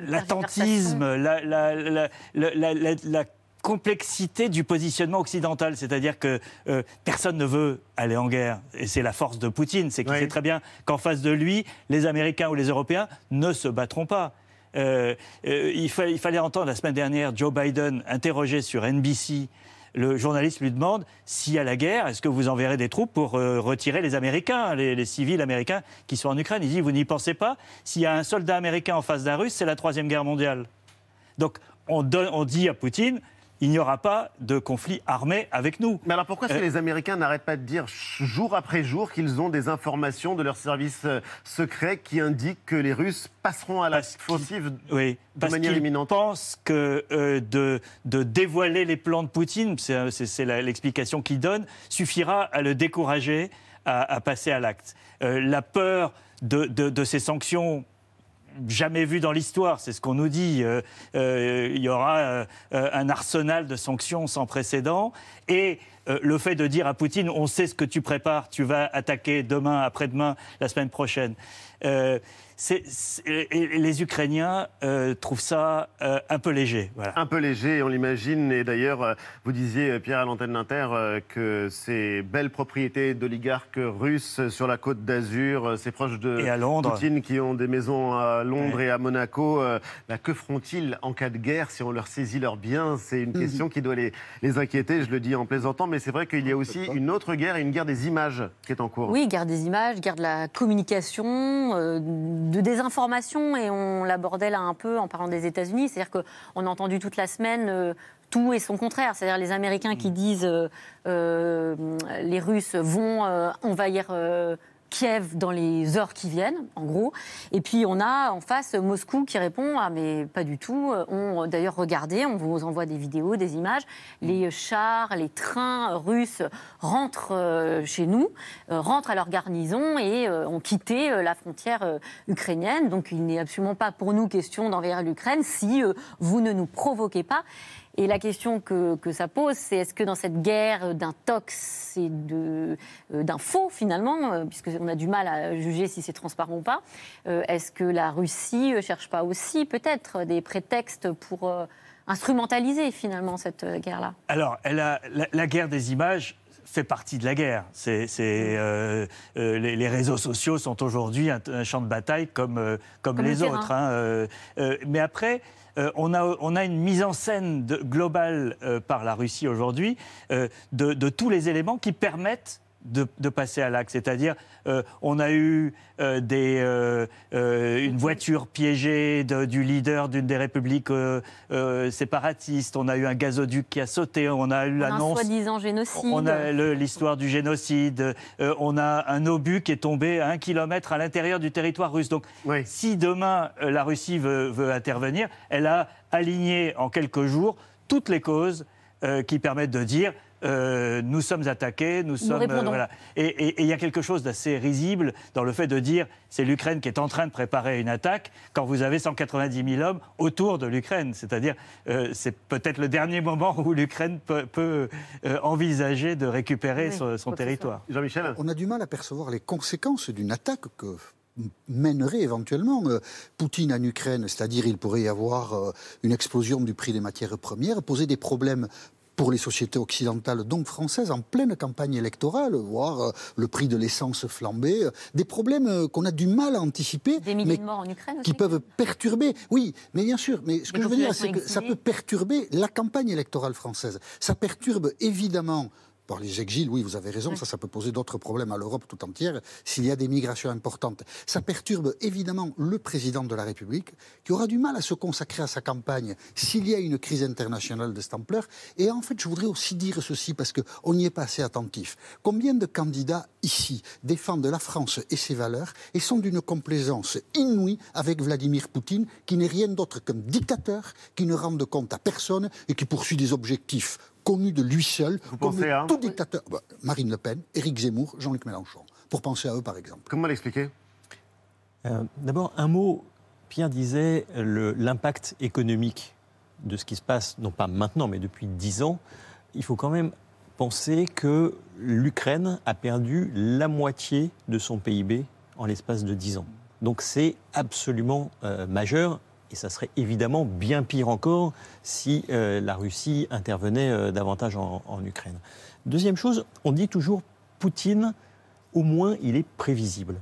l'attentisme, la, la- la- la- la- la- la complexité du positionnement occidental. C'est-à-dire que euh, personne ne veut aller en guerre. Et c'est la force de Poutine. C'est qu'il sait très bien qu'en face de lui, les Américains ou les Européens ne se battront pas. Euh, euh, il, fa- il fallait entendre la semaine dernière Joe Biden interrogé sur NBC. Le journaliste lui demande s'il y a la guerre, est-ce que vous enverrez des troupes pour euh, retirer les Américains, les, les civils américains qui sont en Ukraine? Il dit vous n'y pensez pas S'il y a un soldat américain en face d'un Russe, c'est la troisième guerre mondiale. Donc on, donne- on dit à Poutine il n'y aura pas de conflit armé avec nous. Mais alors pourquoi est-ce que Euh, les Américains n'arrêtent pas de dire jour après jour qu'ils ont des informations de leurs services euh, secrets qui indiquent que les Russes passeront à l'offensive Oui, de parce manière qu'ils imminente? pensent que euh, de, de dévoiler les plans de Poutine, c'est la- l'explication qu'il donne, suffira à le décourager à, à passer à l'acte. Euh, la peur de, de- de ces sanctions jamais vues dans l'histoire, c'est ce qu'on nous dit. Euh, euh, il y aura euh, un arsenal de sanctions sans précédent. Et euh, le fait de dire à Poutine, on sait ce que tu prépares, tu vas attaquer demain, après-demain, la semaine prochaine. Euh, c'est- c'est- les Ukrainiens euh, trouvent ça euh, un peu léger. Voilà. Un peu léger, on l'imagine. Et d'ailleurs, vous disiez, Pierre, à l'antenne d'Inter, que ces belles propriétés d'oligarques russes sur la côte d'Azur, ces proches de Et à Londres. Poutine qui ont des maisons à Londres et à Monaco, euh, bah, que feront-ils en cas de guerre si on leur saisit leurs biens? C'est une question qui doit les, les inquiéter, je le dis en plaisantant, mais c'est vrai qu'il y a aussi une autre guerre, une guerre des images qui est en cours. Oui, guerre des images, guerre de la communication, euh, de désinformation, et on l'abordait là un peu en parlant des États-Unis. C'est-à-dire qu'on a entendu toute la semaine euh, tout et son contraire. C'est-à-dire les Américains qui disent euh, euh, les Russes vont euh, envahir. Euh, Kiev dans les heures qui viennent, en gros. Et puis on a en face Moscou qui répond ah mais pas du tout. On d'ailleurs regardez, on vous envoie des vidéos, des images. Les chars, les trains russes rentrent euh, chez nous, euh, rentrent à leur garnison et euh, ont quitté euh, la frontière euh, ukrainienne. Donc il n'est absolument pas pour nous question d'envahir l'Ukraine si euh, vous ne nous provoquez pas. Et la question que, que ça pose, c'est est-ce que dans cette guerre d'intox et de, euh, d'infos, finalement, euh, puisqu'on a du mal à juger si c'est transparent ou pas, euh, est-ce que la Russie ne cherche pas aussi peut-être des prétextes pour instrumentaliser finalement cette guerre-là? Alors, la guerre des images fait partie de la guerre. C'est, c'est, euh, euh, les, les réseaux sociaux sont aujourd'hui un, un champ de bataille comme, euh, comme, Comme le les autres. hein, mais après, on, a, on a une mise en scène de- globale par la Russie aujourd'hui de, de tous les éléments qui permettent de, de passer à l'acte. C'est-à-dire, euh, on a eu euh, des, euh, euh, une voiture piégée de- du leader d'une des républiques euh, euh, séparatistes, on a eu un gazoduc qui a sauté, on a eu l'annonce... soi-disant génocide. On a l'histoire du génocide. euh, on a un obus qui est tombé à un kilomètre à l'intérieur du territoire russe. Donc, si demain euh, la Russie veut, veut intervenir, elle a aligné en quelques jours toutes les causes euh, qui permettent de dire. Euh, nous sommes attaqués, nous, sommes répondons. voilà. Et il y a quelque chose d'assez risible dans le fait de dire c'est l'Ukraine qui est en train de préparer une attaque quand vous avez 190 000 hommes autour de l'Ukraine. C'est-à-dire euh, c'est peut-être le dernier moment où l'Ukraine peut, peut, euh, envisager de récupérer son, son territoire. Jean-Michel On a du mal à percevoir les conséquences d'une attaque que mènerait éventuellement euh, Poutine en Ukraine, c'est-à-dire il pourrait y avoir euh, une explosion du prix des matières premières, poser des problèmes pour les sociétés occidentales, donc françaises, en pleine campagne électorale, voire euh, le prix de l'essence flamber, euh, des problèmes euh, qu'on a du mal à anticiper, Des milliers mais de morts en Ukraine aussi. qui peuvent perturber. Oui, mais bien sûr. Mais ce que je veux dire, c'est que ça peut perturber la campagne électorale française. Ça perturbe évidemment. Les exils, oui, vous avez raison, ça, ça peut poser d'autres problèmes à l'Europe tout entière s'il y a des migrations importantes. Ça perturbe évidemment le président de la République, qui aura du mal à se consacrer à sa campagne s'il y a une crise internationale de cette ampleur. Et en fait, je voudrais aussi dire ceci, parce qu'on n'y est pas assez attentif. Combien de candidats ici défendent la France et ses valeurs et sont d'une complaisance inouïe avec Vladimir Poutine, qui n'est rien d'autre qu'un dictateur, qui ne rend de compte à personne et qui poursuit des objectifs connus de lui seul, comme pensez à tout dictateur. Bah, Marine Le Pen, Éric Zemmour, Jean-Luc Mélenchon, pour penser à eux par exemple. Comment l'expliquer? Euh, D'abord, un mot. Pierre disait l'impact économique de ce qui se passe, non pas maintenant, mais depuis dix ans, il faut quand même penser que l'Ukraine a perdu la moitié de son PIB en l'espace de dix ans. Donc c'est absolument euh, majeur. Et ça serait évidemment bien pire encore si euh, la Russie intervenait euh, davantage en, en Ukraine. Deuxième chose, on dit toujours Poutine, au moins il est prévisible.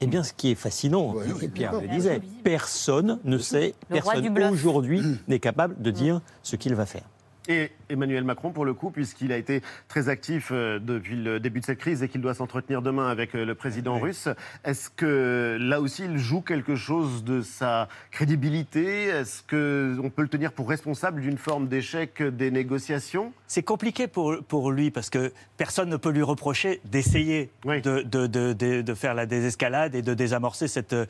Eh bien, ce qui est fascinant, et Pierre le disait, personne ne sait, Le personne aujourd'hui n'est capable de dire ce qu'il va faire. Et Emmanuel Macron, pour le coup, puisqu'il a été très actif euh, depuis le début de cette crise et qu'il doit s'entretenir demain avec euh, le président russe, est-ce que là aussi il joue quelque chose de sa crédibilité? Est-ce qu'on peut le tenir pour responsable d'une forme d'échec des négociations? C'est compliqué pour, pour lui parce que personne ne peut lui reprocher d'essayer de, de, de- de- de faire la désescalade et de désamorcer cette, euh,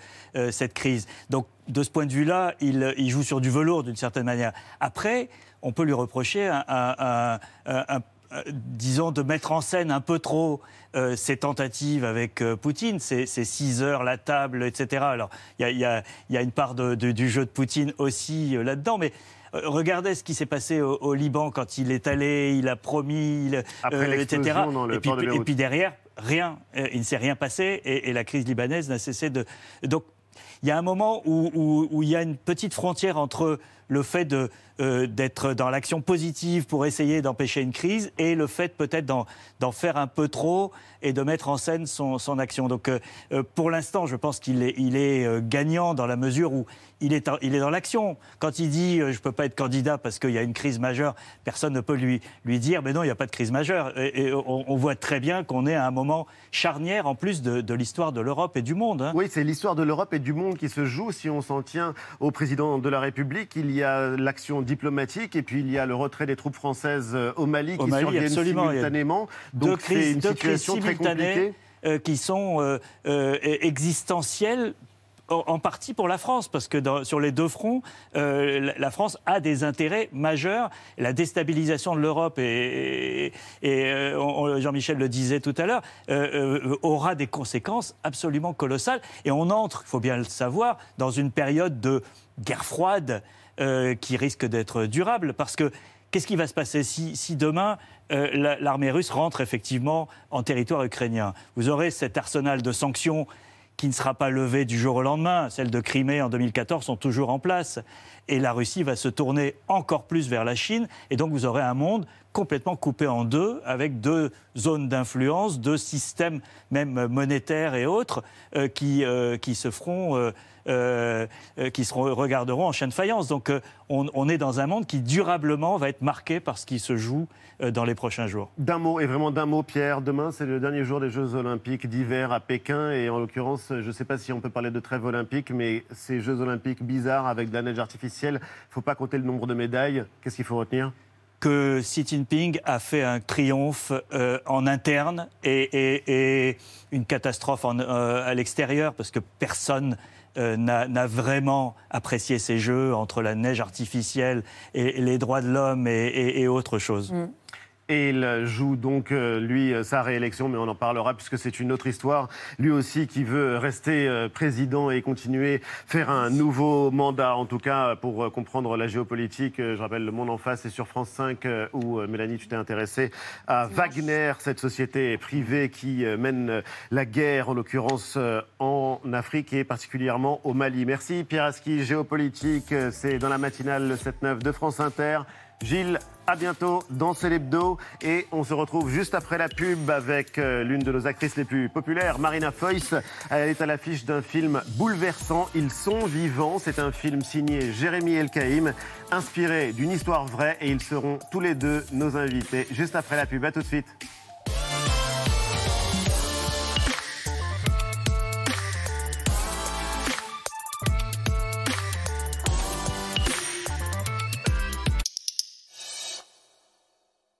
cette crise. Donc, de ce point de vue-là, il, il joue sur du velours d'une certaine manière. Après, on peut lui reprocher un- un- un- un- un- disons, de mettre en scène un peu trop euh, ses tentatives avec euh, Poutine, ces, ces six heures, la table, etc. Alors, il y a, y y une part de- de- du jeu de Poutine aussi euh, là-dedans, mais euh, regardez ce qui s'est passé au, au Liban quand il est allé, il a promis, il- Après etc. et, puis, de et puis derrière, rien. Il ne s'est rien passé et, et la crise libanaise n'a cessé de. Donc, il y a un moment où, il y a une petite frontière entre le fait euh, d'être dans l'action positive pour essayer d'empêcher une crise et le fait peut-être d'en, faire un peu trop et de mettre en scène son, action. Donc euh, euh, pour l'instant, je pense qu'il est, gagnant dans la mesure où il est, dans l'action. Quand il dit je ne peux pas être candidat parce qu'il y a une crise majeure, personne ne peut lui, dire mais non, il n'y a pas de crise majeure. On, voit très bien qu'on est à un moment charnière en plus de, de l'histoire de l'Europe et du monde. hein. Oui, c'est l'histoire de l'Europe et du monde qui se joue. Si on s'en tient au président de la République, il y a l'action diplomatique et puis il y a le retrait des troupes françaises euh, au Mali Au qui Mali, surviennent simultanément. deux Donc c'est crises, une situation très compliquée. euh, qui sont euh, euh, existentielles. En partie pour la France, parce que dans- sur les deux fronts, euh, la- France a des intérêts majeurs. La déstabilisation de l'Europe, et, et- euh, Jean-Michel le disait tout à l'heure, euh, euh, aura des conséquences absolument colossales. Et on entre, il faut bien le savoir, dans une période de guerre froide euh, qui risque d'être durable, parce que Qu'est-ce qui va se passer si, si demain euh, la- l'armée russe rentre effectivement en territoire ukrainien? Vous aurez cet arsenal de sanctions qui ne sera pas levé du jour au lendemain. Celles de Crimée en 2014 sont toujours en place. Et la Russie va se tourner encore plus vers la Chine. Et donc vous aurez un monde complètement coupé en deux, avec deux zones d'influence, deux systèmes même monétaires et autres, euh, qui, euh, qui se feront... euh, qui se re- regarderont en chaîne faïence. Donc on, est dans un monde qui durablement va être marqué par ce qui se joue dans les prochains jours. D'un mot, et vraiment d'un mot, Pierre. Demain, c'est le dernier jour des Jeux Olympiques d'hiver à Pékin. Et en l'occurrence, je ne sais pas si on peut parler de trêve olympique, mais ces Jeux Olympiques bizarres avec de la neige artificielle, il ne faut pas compter le nombre de médailles. Qu'est-ce qu'il faut retenir? Que Xi Jinping a fait un triomphe euh, en interne et, une catastrophe euh, à l'extérieur, parce que personne euh, n'a vraiment apprécié ces jeux entre la neige artificielle et, les droits de l'homme et, autre chose. Et il joue donc, euh, lui, euh, sa réélection, mais on en parlera puisque c'est une autre histoire. Lui aussi qui veut rester euh, président et continuer, faire un nouveau mandat, en tout cas pour comprendre la géopolitique. Je rappelle, Le Monde en face, c'est sur France 5 euh, où, Mélanie, tu t'es intéressée à Wagner, cette société privée qui mène la guerre, en l'occurrence en Afrique et particulièrement au Mali. Merci Pierre Aski, géopolitique, c'est dans la matinale le 7-9 de France Inter. Gilles, à bientôt dans l'Hebdo et on se retrouve juste après la pub avec euh, l'une de nos actrices les plus populaires, Marina Foïs. Elle est à l'affiche d'un film bouleversant, Ils sont vivants. C'est un film signé Jérémy Elkaïm, inspiré d'une histoire vraie et ils seront tous les deux nos invités juste après la pub. À tout de suite.